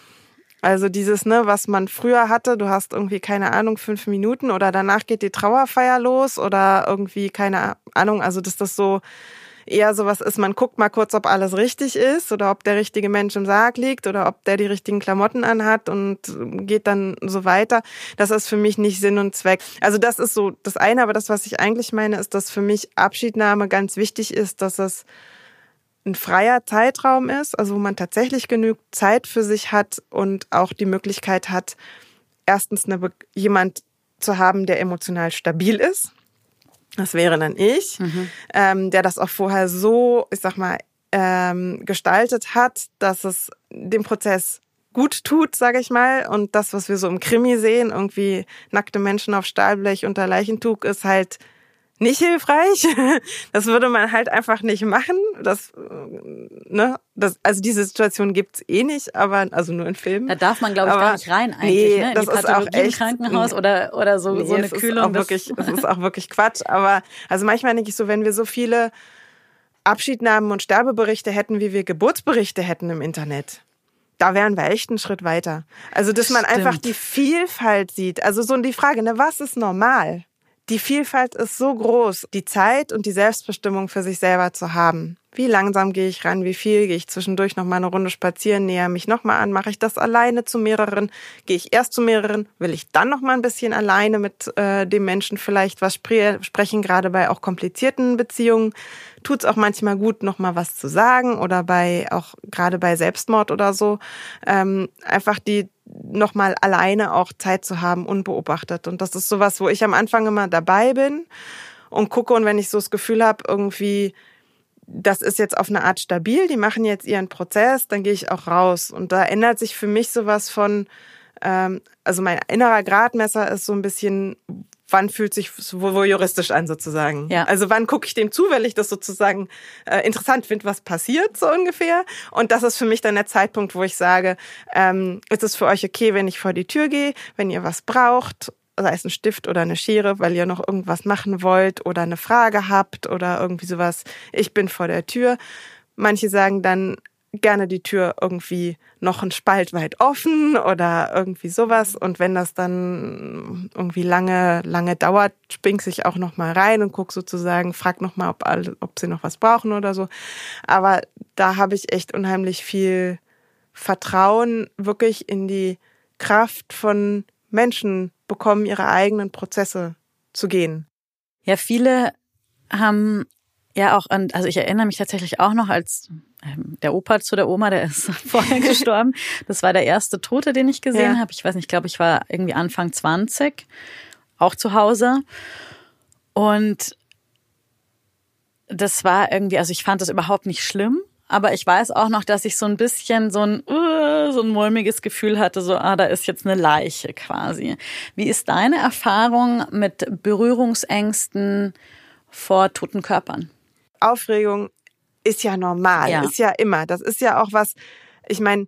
Also dieses, ne, was man früher hatte, du hast irgendwie, keine Ahnung, fünf Minuten oder danach geht die Trauerfeier los oder irgendwie, keine Ahnung, also dass das so eher sowas ist, man guckt mal kurz, ob alles richtig ist oder ob der richtige Mensch im Sarg liegt oder ob der die richtigen Klamotten anhat und geht dann so weiter. Das ist für mich nicht Sinn und Zweck. Also das ist so das eine, aber das, was ich eigentlich meine, ist, dass für mich Abschiednahme ganz wichtig ist, dass es ein freier Zeitraum ist, also wo man tatsächlich genug Zeit für sich hat und auch die Möglichkeit hat, erstens eine, jemand zu haben, der emotional stabil ist. Das wäre dann ich, mhm. ähm, der das auch vorher so, ich sag mal, ähm, gestaltet hat, dass es dem Prozess gut tut, sage ich mal. Und das, was wir so im Krimi sehen, irgendwie nackte Menschen auf Stahlblech unter Leichentuch, ist halt nicht hilfreich. Das würde man halt einfach nicht machen. Das, ne, das, also diese Situation gibt's eh nicht, aber also nur in Filmen. Da darf man, glaube ich, aber, gar nicht rein eigentlich, nee, ne? In das die ist auch echt, Krankenhaus oder oder so nee, so eine es Kühlung. Ist auch wirklich, es ist auch wirklich Quatsch. Aber also manchmal denke ich so, wenn wir so viele Abschiednahmen und Sterbeberichte hätten, wie wir Geburtsberichte hätten im Internet da wären wir echt einen Schritt weiter. Also, dass man Stimmt. einfach die Vielfalt sieht. Also so die Frage, ne, was ist normal? Die Vielfalt ist so groß, die Zeit und die Selbstbestimmung für sich selber zu haben. Wie langsam gehe ich ran, wie viel gehe ich zwischendurch noch mal eine Runde spazieren, näher mich noch mal an, mache ich das alleine zu mehreren, gehe ich erst zu mehreren, will ich dann noch mal ein bisschen alleine mit äh, dem Menschen vielleicht was spre sprechen, gerade bei auch komplizierten Beziehungen. Tut es auch manchmal gut, noch mal was zu sagen oder bei auch gerade bei Selbstmord oder so ähm, einfach die nochmal alleine auch Zeit zu haben, unbeobachtet. Und das ist sowas, wo ich am Anfang immer dabei bin und gucke und wenn ich so das Gefühl habe, irgendwie, das ist jetzt auf eine Art stabil, die machen jetzt ihren Prozess, dann gehe ich auch raus. Und da ändert sich für mich sowas von, ähm, also mein innerer Gradmesser ist so ein bisschen, wann fühlt sich wohl juristisch an sozusagen. Ja. Also wann gucke ich dem zu, weil ich das sozusagen äh, interessant finde, was passiert so ungefähr. Und das ist für mich dann der Zeitpunkt, wo ich sage, ähm, ist es für euch okay, wenn ich vor die Tür gehe, wenn ihr was braucht, sei es ein Stift oder eine Schere, weil ihr noch irgendwas machen wollt oder eine Frage habt oder irgendwie sowas. Ich bin vor der Tür. Manche sagen dann, gerne die Tür irgendwie noch einen Spalt weit offen oder irgendwie sowas. Und wenn das dann irgendwie lange, lange dauert, spring ich auch noch mal rein und guck sozusagen, frag noch mal, ob, alle, ob sie noch was brauchen oder so. Aber da habe ich echt unheimlich viel Vertrauen wirklich in die Kraft von Menschen bekommen, ihre eigenen Prozesse zu gehen. Ja, viele haben ja auch an, also ich erinnere mich tatsächlich auch noch als der Opa zu der Oma, der ist vorher gestorben. Das war der erste Tote, den ich gesehen ja. habe. Ich weiß nicht, ich glaube, ich war irgendwie Anfang 20, auch zu Hause. Und das war irgendwie, also ich fand das überhaupt nicht schlimm, aber ich weiß auch noch, dass ich so ein bisschen so ein, uh, so ein mulmiges Gefühl hatte, so, ah, da ist jetzt eine Leiche quasi. Wie ist deine Erfahrung mit Berührungsängsten vor toten Körpern? Aufregung ist ja normal, ja. ist ja immer. Das ist ja auch was, ich meine,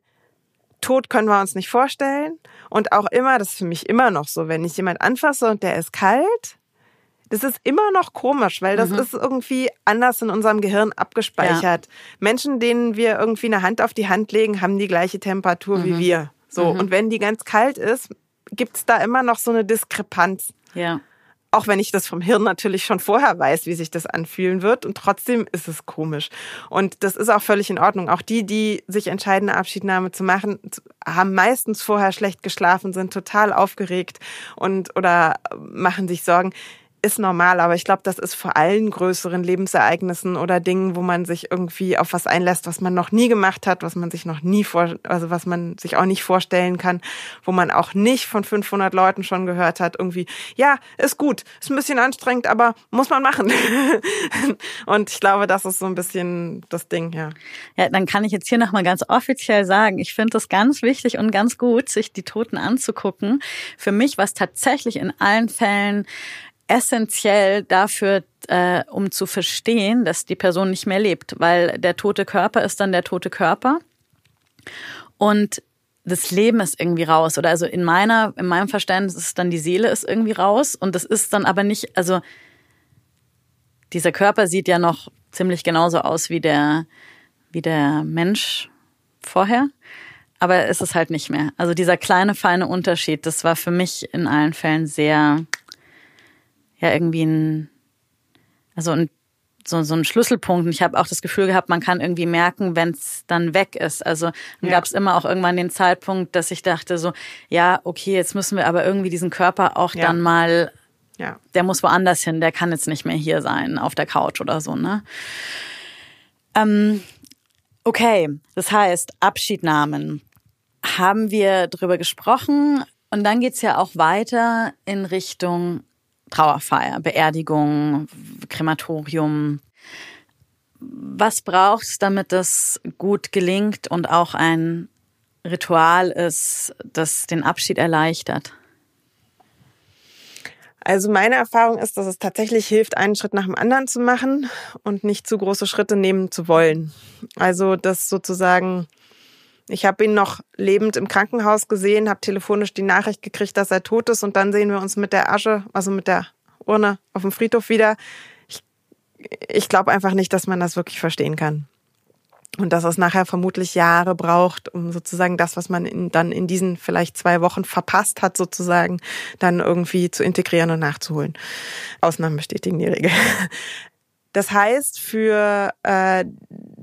Tod können wir uns nicht vorstellen. Und auch immer, das ist für mich immer noch so, wenn ich jemand anfasse und der ist kalt, das ist immer noch komisch, weil das mhm. ist irgendwie anders in unserem Gehirn abgespeichert. Ja. Menschen, denen wir irgendwie eine Hand auf die Hand legen, haben die gleiche Temperatur mhm. wie wir. So. Mhm. Und wenn die ganz kalt ist, gibt's da immer noch so eine Diskrepanz. Ja. Auch wenn ich das vom Hirn natürlich schon vorher weiß, wie sich das anfühlen wird. Und trotzdem ist es komisch. Und das ist auch völlig in Ordnung. Auch die, die sich entscheiden, eine Abschiednahme zu machen, haben meistens vorher schlecht geschlafen, sind total aufgeregt und oder machen sich Sorgen ist normal, aber ich glaube, das ist vor allen größeren Lebensereignissen oder Dingen, wo man sich irgendwie auf was einlässt, was man noch nie gemacht hat, was man sich noch nie vor, also was man sich auch nicht vorstellen kann, wo man auch nicht von 500 Leuten schon gehört hat, irgendwie, ja, ist gut, ist ein bisschen anstrengend, aber muss man machen. Und ich glaube, das ist so ein bisschen das Ding, ja. Ja, dann kann ich jetzt hier nochmal ganz offiziell sagen, ich finde es ganz wichtig und ganz gut, sich die Toten anzugucken. Für mich war es tatsächlich in allen Fällen essentiell dafür, äh, um zu verstehen, dass die Person nicht mehr lebt, weil der tote Körper ist dann der tote Körper. Und das Leben ist irgendwie raus. Oder also in meiner in meinem Verständnis ist dann die Seele ist irgendwie raus. Und das ist dann aber nicht also dieser Körper sieht ja noch ziemlich genauso aus wie der wie der Mensch vorher. Aber es ist halt nicht mehr. Also dieser kleine feine Unterschied das war für mich in allen Fällen sehr ja irgendwie ein, also ein, so, so ein Schlüsselpunkt. Und ich habe auch das Gefühl gehabt, man kann irgendwie merken, wenn es dann weg ist. Also dann ja. gab es immer auch irgendwann den Zeitpunkt, dass ich dachte so, ja, okay, jetzt müssen wir aber irgendwie diesen Körper auch ja. dann mal, ja. der muss woanders hin, der kann jetzt nicht mehr hier sein, auf der Couch oder so, ne? Ähm, okay, das heißt, Abschiednahmen. Haben wir drüber gesprochen und dann geht's ja auch weiter in Richtung Trauerfeier, Beerdigung, Krematorium. Was braucht es, damit das gut gelingt und auch ein Ritual ist, das den Abschied erleichtert? Also meine Erfahrung ist, dass es tatsächlich hilft, einen Schritt nach dem anderen zu machen und nicht zu große Schritte nehmen zu wollen. Also das sozusagen ich habe ihn noch lebend im Krankenhaus gesehen, habe telefonisch die Nachricht gekriegt, dass er tot ist und dann sehen wir uns mit der Asche, also mit der Urne auf dem Friedhof wieder. Ich, ich glaube einfach nicht, dass man das wirklich verstehen kann. Und dass es nachher vermutlich Jahre braucht, um sozusagen das, was man in, dann in diesen vielleicht zwei Wochen verpasst hat, sozusagen, dann irgendwie zu integrieren und nachzuholen. Ausnahmen bestätigen die Regel. Das heißt, für äh,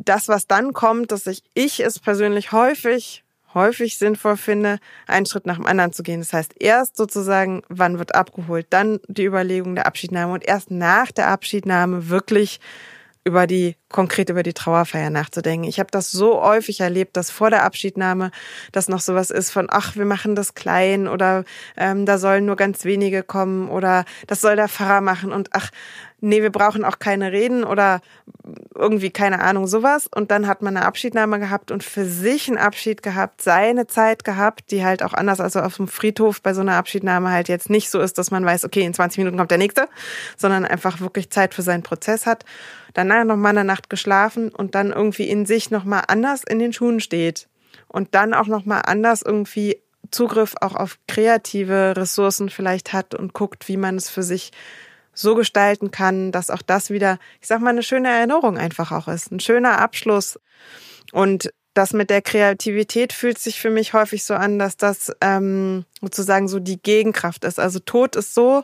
das, was dann kommt, dass ich, ich es persönlich häufig, häufig sinnvoll finde, einen Schritt nach dem anderen zu gehen. Das heißt, erst sozusagen, wann wird abgeholt, dann die Überlegung der Abschiednahme und erst nach der Abschiednahme wirklich über die konkret über die Trauerfeier nachzudenken. Ich habe das so häufig erlebt, dass vor der Abschiednahme das noch sowas ist von ach wir machen das klein oder ähm, da sollen nur ganz wenige kommen oder das soll der Pfarrer machen und ach nee, wir brauchen auch keine Reden oder irgendwie keine Ahnung sowas. Und dann hat man eine Abschiednahme gehabt und für sich einen Abschied gehabt, seine Zeit gehabt, die halt auch anders als auf dem Friedhof bei so einer Abschiednahme halt jetzt nicht so ist, dass man weiß, okay, in 20 Minuten kommt der nächste, sondern einfach wirklich Zeit für seinen Prozess hat. Danach nochmal eine Nacht geschlafen und dann irgendwie in sich nochmal anders in den Schuhen steht. Und dann auch nochmal anders irgendwie Zugriff auch auf kreative Ressourcen vielleicht hat und guckt, wie man es für sich so gestalten kann, dass auch das wieder, ich sag mal, eine schöne Erinnerung einfach auch ist, ein schöner Abschluss. Und das mit der Kreativität fühlt sich für mich häufig so an, dass das ähm, sozusagen so die Gegenkraft ist. Also Tod ist so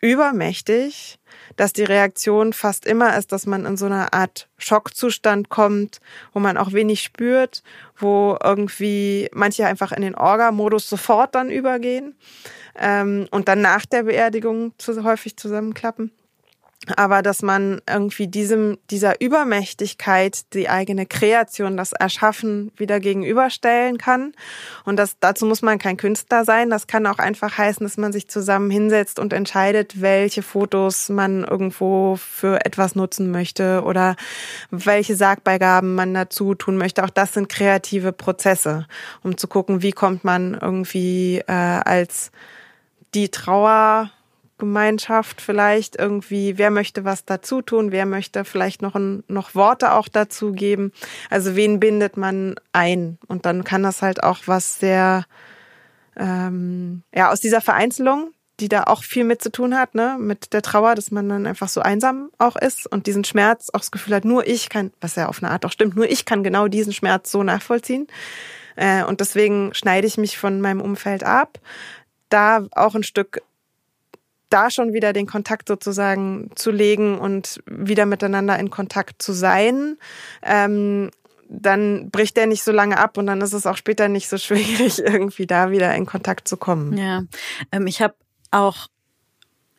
übermächtig, dass die Reaktion fast immer ist, dass man in so eine Art Schockzustand kommt, wo man auch wenig spürt, wo irgendwie manche einfach in den Orga-Modus sofort dann übergehen ähm, und dann nach der Beerdigung zu, häufig zusammenklappen aber dass man irgendwie diesem, dieser Übermächtigkeit die eigene Kreation, das Erschaffen wieder gegenüberstellen kann. Und das, dazu muss man kein Künstler sein. Das kann auch einfach heißen, dass man sich zusammen hinsetzt und entscheidet, welche Fotos man irgendwo für etwas nutzen möchte oder welche Sargbeigaben man dazu tun möchte. Auch das sind kreative Prozesse, um zu gucken, wie kommt man irgendwie äh, als die Trauer Gemeinschaft vielleicht irgendwie, wer möchte was dazu tun, wer möchte vielleicht noch, ein, noch Worte auch dazu geben. Also wen bindet man ein? Und dann kann das halt auch was sehr, ähm, ja, aus dieser Vereinzelung, die da auch viel mit zu tun hat, ne, mit der Trauer, dass man dann einfach so einsam auch ist und diesen Schmerz auch das Gefühl hat, nur ich kann, was ja auf eine Art auch stimmt, nur ich kann genau diesen Schmerz so nachvollziehen. Äh, und deswegen schneide ich mich von meinem Umfeld ab da auch ein Stück da schon wieder den Kontakt sozusagen zu legen und wieder miteinander in Kontakt zu sein, ähm, dann bricht der nicht so lange ab und dann ist es auch später nicht so schwierig, irgendwie da wieder in Kontakt zu kommen. Ja, ähm, ich habe auch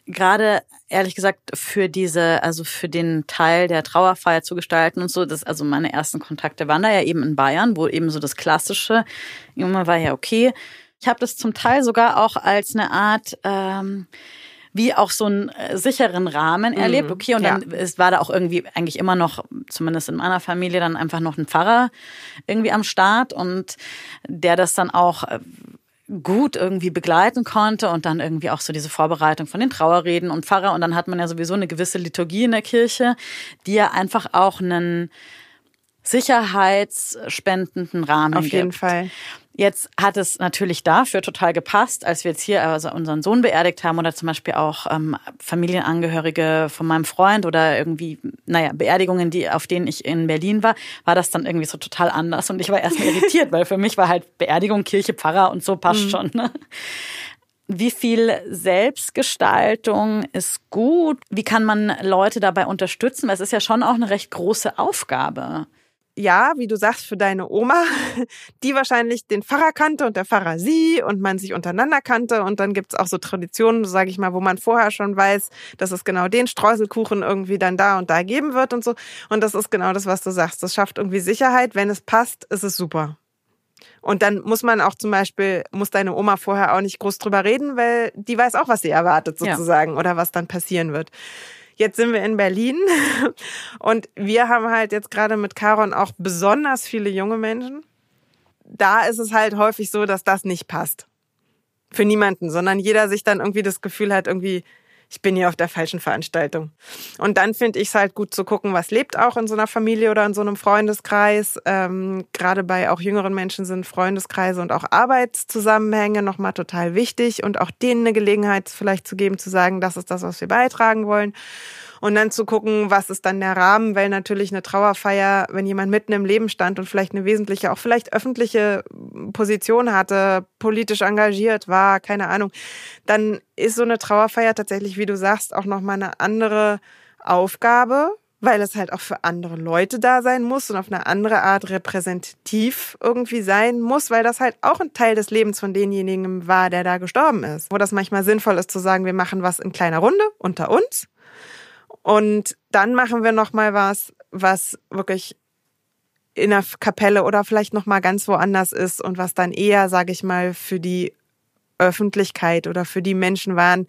gerade ehrlich gesagt für diese, also für den Teil der Trauerfeier zu gestalten und so, das, also meine ersten Kontakte waren da ja eben in Bayern, wo eben so das Klassische, immer war ja okay. Ich habe das zum Teil sogar auch als eine Art ähm, wie auch so einen äh, sicheren Rahmen erlebt. Mhm. Okay, und dann ja. es war da auch irgendwie eigentlich immer noch, zumindest in meiner Familie, dann einfach noch ein Pfarrer irgendwie am Start und der das dann auch äh, gut irgendwie begleiten konnte und dann irgendwie auch so diese Vorbereitung von den Trauerreden und Pfarrer und dann hat man ja sowieso eine gewisse Liturgie in der Kirche, die ja einfach auch einen sicherheitsspendenden Rahmen Auf jeden gibt. Fall. Jetzt hat es natürlich dafür total gepasst, als wir jetzt hier also unseren Sohn beerdigt haben oder zum Beispiel auch ähm, Familienangehörige von meinem Freund oder irgendwie, naja, Beerdigungen, die, auf denen ich in Berlin war, war das dann irgendwie so total anders und ich war erstmal irritiert, weil für mich war halt Beerdigung, Kirche, Pfarrer und so passt mhm. schon. Ne? Wie viel Selbstgestaltung ist gut? Wie kann man Leute dabei unterstützen? Weil es ist ja schon auch eine recht große Aufgabe ja, wie du sagst, für deine Oma, die wahrscheinlich den Pfarrer kannte und der Pfarrer sie und man sich untereinander kannte. Und dann gibt's auch so Traditionen, sage ich mal, wo man vorher schon weiß, dass es genau den Streuselkuchen irgendwie dann da und da geben wird und so. Und das ist genau das, was du sagst. Das schafft irgendwie Sicherheit. Wenn es passt, ist es super. Und dann muss man auch zum Beispiel, muss deine Oma vorher auch nicht groß drüber reden, weil die weiß auch, was sie erwartet sozusagen ja. oder was dann passieren wird. Jetzt sind wir in Berlin und wir haben halt jetzt gerade mit Caron auch besonders viele junge Menschen. Da ist es halt häufig so, dass das nicht passt. Für niemanden, sondern jeder sich dann irgendwie das Gefühl hat, irgendwie, ich bin hier auf der falschen Veranstaltung. Und dann finde ich es halt gut zu gucken, was lebt auch in so einer Familie oder in so einem Freundeskreis. Ähm, Gerade bei auch jüngeren Menschen sind Freundeskreise und auch Arbeitszusammenhänge nochmal total wichtig und auch denen eine Gelegenheit vielleicht zu geben, zu sagen, das ist das, was wir beitragen wollen und dann zu gucken, was ist dann der Rahmen, weil natürlich eine Trauerfeier, wenn jemand mitten im Leben stand und vielleicht eine wesentliche, auch vielleicht öffentliche Position hatte, politisch engagiert war, keine Ahnung, dann ist so eine Trauerfeier tatsächlich, wie du sagst, auch nochmal eine andere Aufgabe, weil es halt auch für andere Leute da sein muss und auf eine andere Art repräsentativ irgendwie sein muss, weil das halt auch ein Teil des Lebens von denjenigen war, der da gestorben ist. Wo das manchmal sinnvoll ist zu sagen, wir machen was in kleiner Runde unter uns und dann machen wir noch mal was, was wirklich in der Kapelle oder vielleicht noch mal ganz woanders ist und was dann eher, sage ich mal, für die Öffentlichkeit oder für die Menschen waren,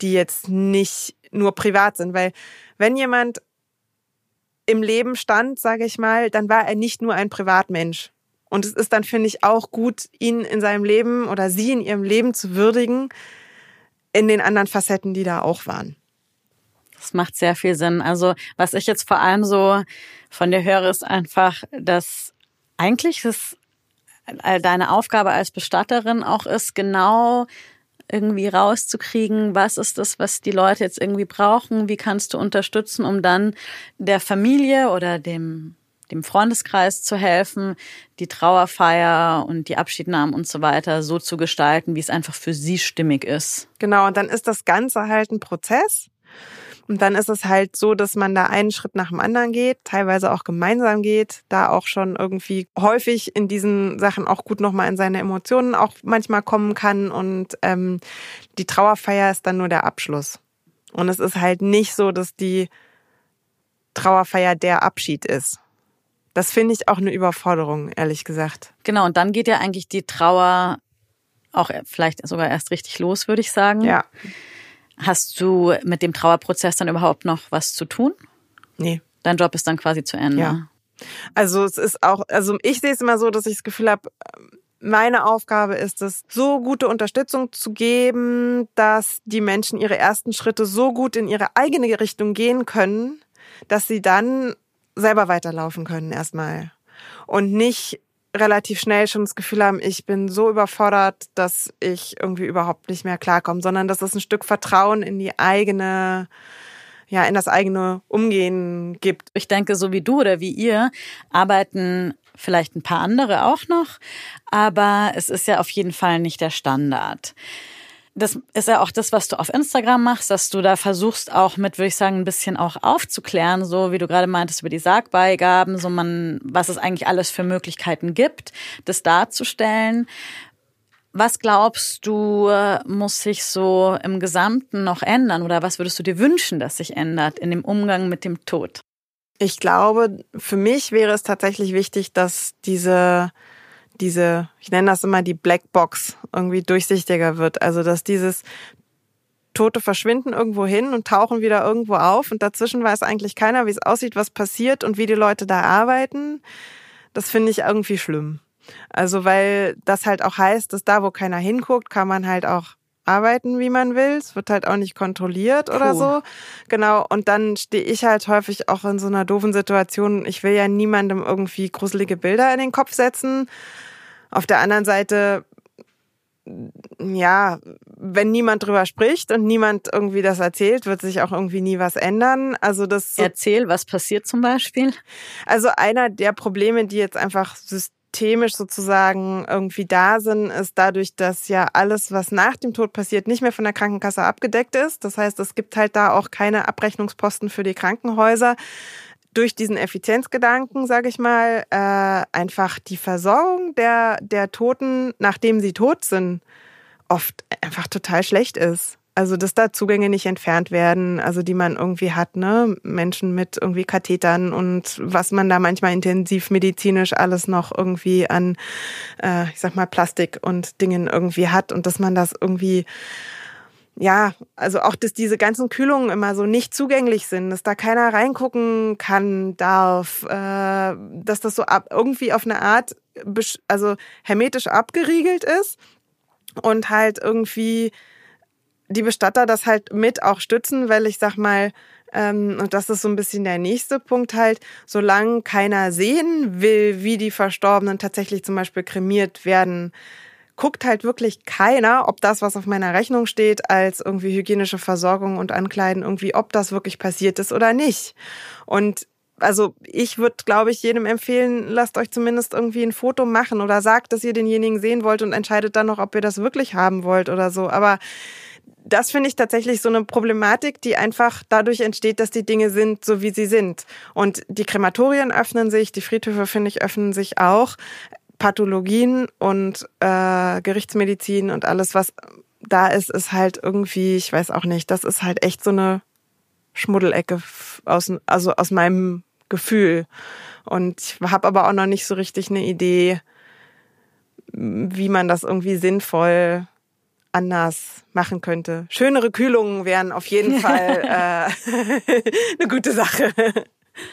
die jetzt nicht nur privat sind, weil wenn jemand im Leben stand, sage ich mal, dann war er nicht nur ein Privatmensch. Und es ist dann, finde ich, auch gut, ihn in seinem Leben oder sie in ihrem Leben zu würdigen, in den anderen Facetten, die da auch waren. Das macht sehr viel Sinn. Also was ich jetzt vor allem so von dir höre, ist einfach, dass eigentlich das deine Aufgabe als Bestatterin auch ist, genau irgendwie rauszukriegen, was ist das, was die Leute jetzt irgendwie brauchen, wie kannst du unterstützen, um dann der Familie oder dem dem Freundeskreis zu helfen, die Trauerfeier und die Abschiednahmen und so weiter so zu gestalten, wie es einfach für sie stimmig ist. Genau, und dann ist das Ganze halt ein Prozess. Und dann ist es halt so, dass man da einen Schritt nach dem anderen geht, teilweise auch gemeinsam geht, da auch schon irgendwie häufig in diesen Sachen auch gut nochmal in seine Emotionen auch manchmal kommen kann. Und ähm, die Trauerfeier ist dann nur der Abschluss. Und es ist halt nicht so, dass die Trauerfeier der Abschied ist. Das finde ich auch eine Überforderung, ehrlich gesagt. Genau, und dann geht ja eigentlich die Trauer auch vielleicht sogar erst richtig los, würde ich sagen. Ja. Hast du mit dem Trauerprozess dann überhaupt noch was zu tun? Nee. Dein Job ist dann quasi zu Ende. Ja. Also es ist auch, also ich sehe es immer so, dass ich das Gefühl habe, meine Aufgabe ist es, so gute Unterstützung zu geben, dass die Menschen ihre ersten Schritte so gut in ihre eigene Richtung gehen können, dass sie dann selber weiterlaufen können erstmal. Und nicht relativ schnell schon das Gefühl haben, ich bin so überfordert, dass ich irgendwie überhaupt nicht mehr klarkomme, sondern dass es ein Stück Vertrauen in die eigene, ja, in das eigene Umgehen gibt. Ich denke, so wie du oder wie ihr arbeiten vielleicht ein paar andere auch noch, aber es ist ja auf jeden Fall nicht der Standard das ist ja auch das, was du auf Instagram machst, dass du da versuchst auch mit, würde ich sagen, ein bisschen auch aufzuklären, so wie du gerade meintest über die Sargbeigaben, so man, was es eigentlich alles für Möglichkeiten gibt, das darzustellen. Was glaubst du, muss sich so im Gesamten noch ändern oder was würdest du dir wünschen, dass sich ändert in dem Umgang mit dem Tod? Ich glaube, für mich wäre es tatsächlich wichtig, dass diese diese, ich nenne das immer die Blackbox, irgendwie durchsichtiger wird. Also dass dieses Tote verschwinden irgendwo hin und tauchen wieder irgendwo auf und dazwischen weiß eigentlich keiner, wie es aussieht, was passiert und wie die Leute da arbeiten. Das finde ich irgendwie schlimm. Also weil das halt auch heißt, dass da, wo keiner hinguckt, kann man halt auch arbeiten, wie man will. Es wird halt auch nicht kontrolliert Puh. oder so. Genau. Und dann stehe ich halt häufig auch in so einer doofen Situation. Ich will ja niemandem irgendwie gruselige Bilder in den Kopf setzen. Auf der anderen Seite, ja, wenn niemand drüber spricht und niemand irgendwie das erzählt, wird sich auch irgendwie nie was ändern. Also das. Erzähl, was passiert zum Beispiel? Also einer der Probleme, die jetzt einfach systemisch sozusagen irgendwie da sind, ist dadurch, dass ja alles, was nach dem Tod passiert, nicht mehr von der Krankenkasse abgedeckt ist. Das heißt, es gibt halt da auch keine Abrechnungsposten für die Krankenhäuser durch diesen Effizienzgedanken, sage ich mal, äh, einfach die Versorgung der, der Toten, nachdem sie tot sind, oft einfach total schlecht ist. Also, dass da Zugänge nicht entfernt werden, also die man irgendwie hat, ne? Menschen mit irgendwie Kathetern und was man da manchmal intensivmedizinisch alles noch irgendwie an, äh, ich sag mal, Plastik und Dingen irgendwie hat und dass man das irgendwie ja, also auch, dass diese ganzen Kühlungen immer so nicht zugänglich sind, dass da keiner reingucken kann, darf, äh, dass das so ab, irgendwie auf eine Art, also hermetisch abgeriegelt ist und halt irgendwie die Bestatter das halt mit auch stützen, weil ich sag mal, ähm, und das ist so ein bisschen der nächste Punkt halt, solange keiner sehen will, wie die Verstorbenen tatsächlich zum Beispiel kremiert werden, guckt halt wirklich keiner, ob das, was auf meiner Rechnung steht, als irgendwie hygienische Versorgung und Ankleiden, irgendwie, ob das wirklich passiert ist oder nicht. Und also ich würde, glaube ich, jedem empfehlen, lasst euch zumindest irgendwie ein Foto machen oder sagt, dass ihr denjenigen sehen wollt und entscheidet dann noch, ob ihr das wirklich haben wollt oder so. Aber das finde ich tatsächlich so eine Problematik, die einfach dadurch entsteht, dass die Dinge sind, so wie sie sind. Und die Krematorien öffnen sich, die Friedhöfe, finde ich, öffnen sich auch. Pathologien und äh, Gerichtsmedizin und alles, was da ist, ist halt irgendwie, ich weiß auch nicht, das ist halt echt so eine Schmuddelecke aus, also aus meinem Gefühl. Und ich habe aber auch noch nicht so richtig eine Idee, wie man das irgendwie sinnvoll anders machen könnte. Schönere Kühlungen wären auf jeden Fall äh, eine gute Sache.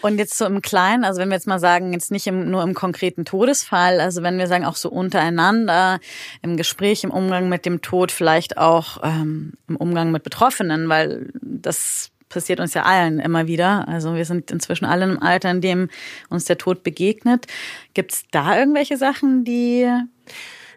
Und jetzt so im Kleinen, also wenn wir jetzt mal sagen, jetzt nicht im, nur im konkreten Todesfall, also wenn wir sagen auch so untereinander, im Gespräch, im Umgang mit dem Tod, vielleicht auch ähm, im Umgang mit Betroffenen, weil das passiert uns ja allen immer wieder. Also wir sind inzwischen alle im Alter, in dem uns der Tod begegnet. Gibt es da irgendwelche Sachen, die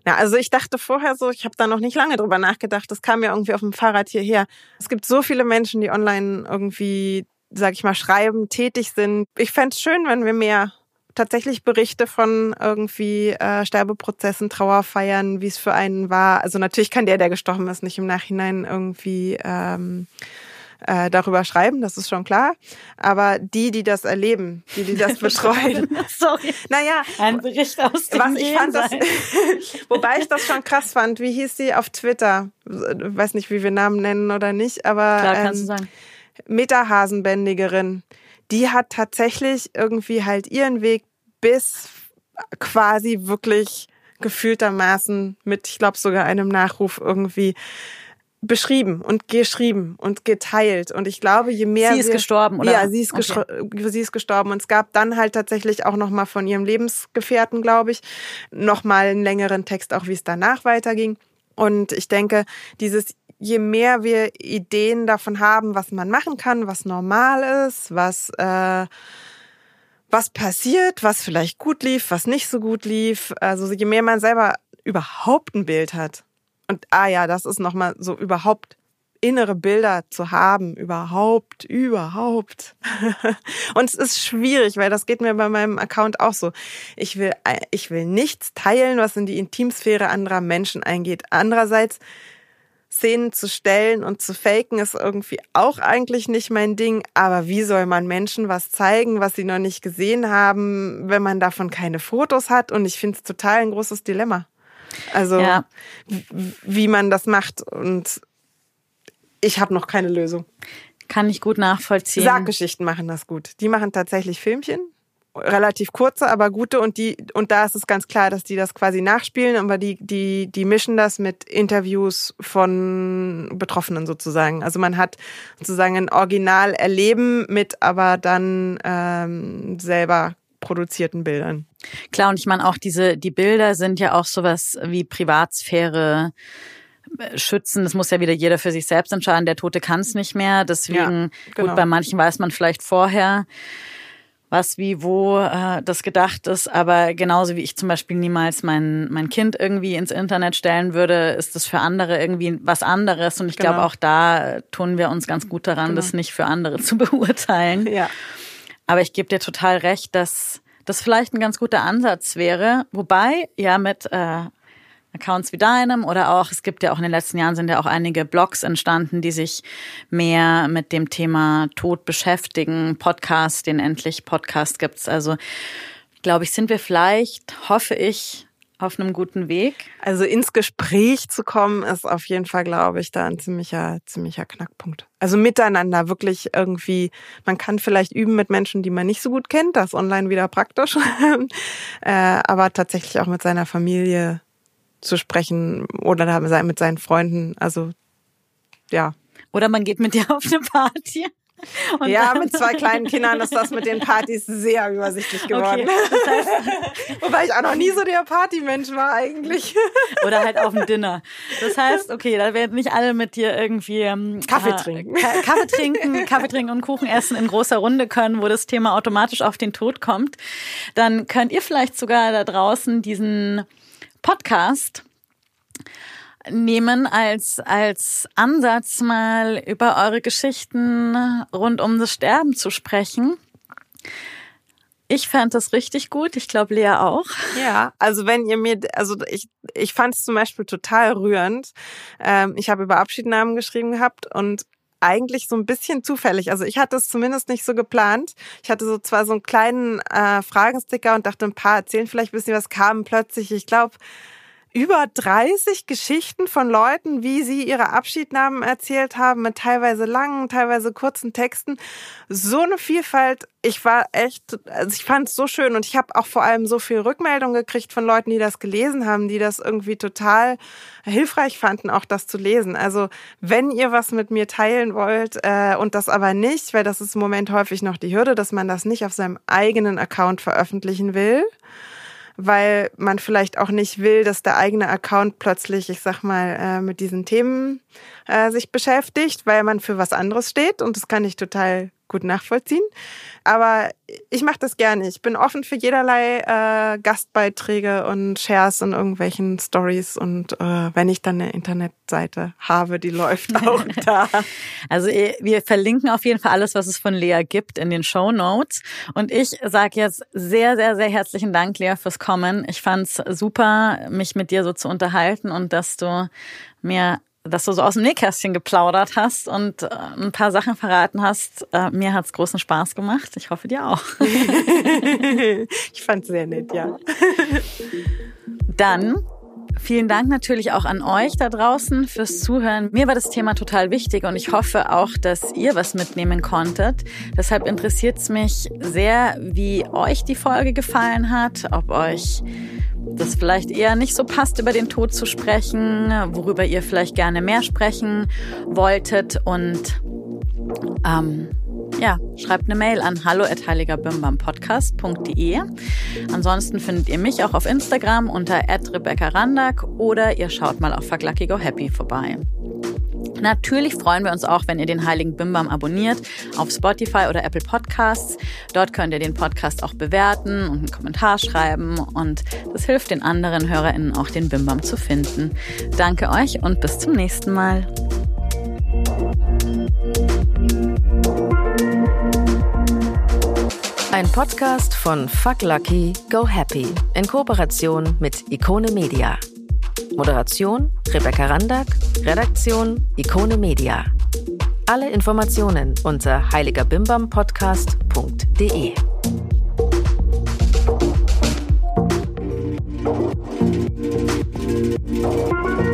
ja, also ich dachte vorher so, ich habe da noch nicht lange drüber nachgedacht. Das kam ja irgendwie auf dem Fahrrad hierher. Es gibt so viele Menschen, die online irgendwie, sag ich mal, schreiben, tätig sind. Ich fände es schön, wenn wir mehr tatsächlich Berichte von irgendwie äh, Sterbeprozessen, Trauerfeiern, wie es für einen war. Also natürlich kann der, der gestorben ist, nicht im Nachhinein irgendwie ähm, äh, darüber schreiben, das ist schon klar. Aber die, die das erleben, die, die das betreuen. Sorry. Naja. Ein Bericht aus dem was ich fand das, Wobei ich das schon krass fand. Wie hieß sie auf Twitter? Weiß nicht, wie wir Namen nennen oder nicht, aber. Klar, kannst ähm, du sagen. Metahasenbändigerin. Die hat tatsächlich irgendwie halt ihren Weg bis quasi wirklich gefühltermaßen mit, ich glaube, sogar einem Nachruf irgendwie beschrieben und geschrieben und geteilt. Und ich glaube, je mehr. Sie ist wir, gestorben, oder? Ja, sie ist, okay. sie ist gestorben. Und es gab dann halt tatsächlich auch nochmal von ihrem Lebensgefährten, glaube ich, nochmal einen längeren Text, auch wie es danach weiterging. Und ich denke, dieses, je mehr wir Ideen davon haben, was man machen kann, was normal ist, was, äh, was passiert, was vielleicht gut lief, was nicht so gut lief. Also je mehr man selber überhaupt ein Bild hat, und ah ja, das ist nochmal so überhaupt innere Bilder zu haben, überhaupt, überhaupt. und es ist schwierig, weil das geht mir bei meinem Account auch so. Ich will, ich will nichts teilen, was in die Intimsphäre anderer Menschen eingeht. Andererseits Szenen zu stellen und zu faken ist irgendwie auch eigentlich nicht mein Ding. Aber wie soll man Menschen was zeigen, was sie noch nicht gesehen haben, wenn man davon keine Fotos hat? Und ich finde es total ein großes Dilemma. Also ja. wie man das macht und ich habe noch keine Lösung. Kann ich gut nachvollziehen. Sarggeschichten machen das gut. Die machen tatsächlich Filmchen, relativ kurze, aber gute und die und da ist es ganz klar, dass die das quasi nachspielen, aber die die die mischen das mit Interviews von Betroffenen sozusagen. Also man hat sozusagen ein Original erleben mit aber dann ähm, selber produzierten Bildern. Klar, und ich meine auch diese, die Bilder sind ja auch sowas wie Privatsphäre äh, schützen. Das muss ja wieder jeder für sich selbst entscheiden. Der Tote kann es nicht mehr. Deswegen, ja, genau. gut, bei manchen weiß man vielleicht vorher, was, wie, wo äh, das gedacht ist. Aber genauso wie ich zum Beispiel niemals mein, mein Kind irgendwie ins Internet stellen würde, ist das für andere irgendwie was anderes. Und ich genau. glaube, auch da tun wir uns ganz gut daran, genau. das nicht für andere zu beurteilen. Ja. Aber ich gebe dir total recht, dass das vielleicht ein ganz guter Ansatz wäre. Wobei, ja, mit äh, Accounts wie deinem oder auch, es gibt ja auch in den letzten Jahren sind ja auch einige Blogs entstanden, die sich mehr mit dem Thema Tod beschäftigen. Podcast, den endlich Podcast gibt's. Also, glaube ich, sind wir vielleicht, hoffe ich, auf einem guten Weg? Also ins Gespräch zu kommen, ist auf jeden Fall, glaube ich, da ein ziemlicher, ziemlicher Knackpunkt. Also miteinander wirklich irgendwie, man kann vielleicht üben mit Menschen, die man nicht so gut kennt, das online wieder praktisch, äh, aber tatsächlich auch mit seiner Familie zu sprechen oder mit seinen Freunden. Also ja. Oder man geht mit dir auf eine Party. Und ja, mit zwei kleinen Kindern ist das mit den Partys sehr übersichtlich geworden. Okay, das heißt, Wobei ich auch noch nie so der Partymensch war eigentlich. Oder halt auf dem Dinner. Das heißt, okay, da werden nicht alle mit dir irgendwie ähm, Kaffee trinken. Äh, Kaffee trinken, Kaffee trinken und Kuchen essen in großer Runde können, wo das Thema automatisch auf den Tod kommt. Dann könnt ihr vielleicht sogar da draußen diesen Podcast nehmen als, als Ansatz, mal über eure Geschichten rund um das Sterben zu sprechen. Ich fand das richtig gut. Ich glaube, Lea auch. Ja, also wenn ihr mir, also ich, ich fand es zum Beispiel total rührend. Ähm, ich habe über Abschiednahmen geschrieben gehabt und eigentlich so ein bisschen zufällig. Also ich hatte es zumindest nicht so geplant. Ich hatte so zwar so einen kleinen äh, Fragensticker und dachte, ein paar erzählen vielleicht ein bisschen was, kam plötzlich, ich glaube, über 30 Geschichten von Leuten, wie sie ihre Abschiednahmen erzählt haben, mit teilweise langen, teilweise kurzen Texten. So eine Vielfalt. Ich war echt, also ich fand es so schön und ich habe auch vor allem so viel Rückmeldung gekriegt von Leuten, die das gelesen haben, die das irgendwie total hilfreich fanden, auch das zu lesen. Also wenn ihr was mit mir teilen wollt äh, und das aber nicht, weil das ist im Moment häufig noch die Hürde, dass man das nicht auf seinem eigenen Account veröffentlichen will weil man vielleicht auch nicht will, dass der eigene Account plötzlich, ich sag mal, äh, mit diesen Themen äh, sich beschäftigt, weil man für was anderes steht. Und das kann ich total gut nachvollziehen. Aber ich mache das gerne. Ich bin offen für jederlei äh, Gastbeiträge und Shares und irgendwelchen Stories. Und äh, wenn ich dann eine Internetseite habe, die läuft auch da. Also eh, wir verlinken auf jeden Fall alles, was es von Lea gibt, in den Show Notes. Und ich sage jetzt sehr, sehr, sehr herzlichen Dank, Lea, fürs Kommen. Ich fand's super, mich mit dir so zu unterhalten und dass du mir dass du so aus dem Nähkästchen geplaudert hast und äh, ein paar Sachen verraten hast. Äh, mir hat's großen Spaß gemacht. Ich hoffe dir auch. ich fand's sehr nett, ja. Dann Vielen Dank natürlich auch an euch da draußen fürs Zuhören. Mir war das Thema total wichtig und ich hoffe auch, dass ihr was mitnehmen konntet. Deshalb interessiert es mich sehr, wie euch die Folge gefallen hat, ob euch das vielleicht eher nicht so passt, über den Tod zu sprechen, worüber ihr vielleicht gerne mehr sprechen wolltet und ähm, ja, schreibt eine Mail an hallo@heiligerbimbampodcast.de. Ansonsten findet ihr mich auch auf Instagram unter @rebecca_randak oder ihr schaut mal auf Fuck Go Happy vorbei. Natürlich freuen wir uns auch, wenn ihr den Heiligen Bimbam abonniert auf Spotify oder Apple Podcasts. Dort könnt ihr den Podcast auch bewerten und einen Kommentar schreiben und das hilft den anderen HörerInnen auch, den Bimbam zu finden. Danke euch und bis zum nächsten Mal. Ein Podcast von Fuck Lucky, Go Happy in Kooperation mit Ikone Media. Moderation Rebecca Randack, Redaktion Ikone Media. Alle Informationen unter heiligerbimbampodcast.de. Thank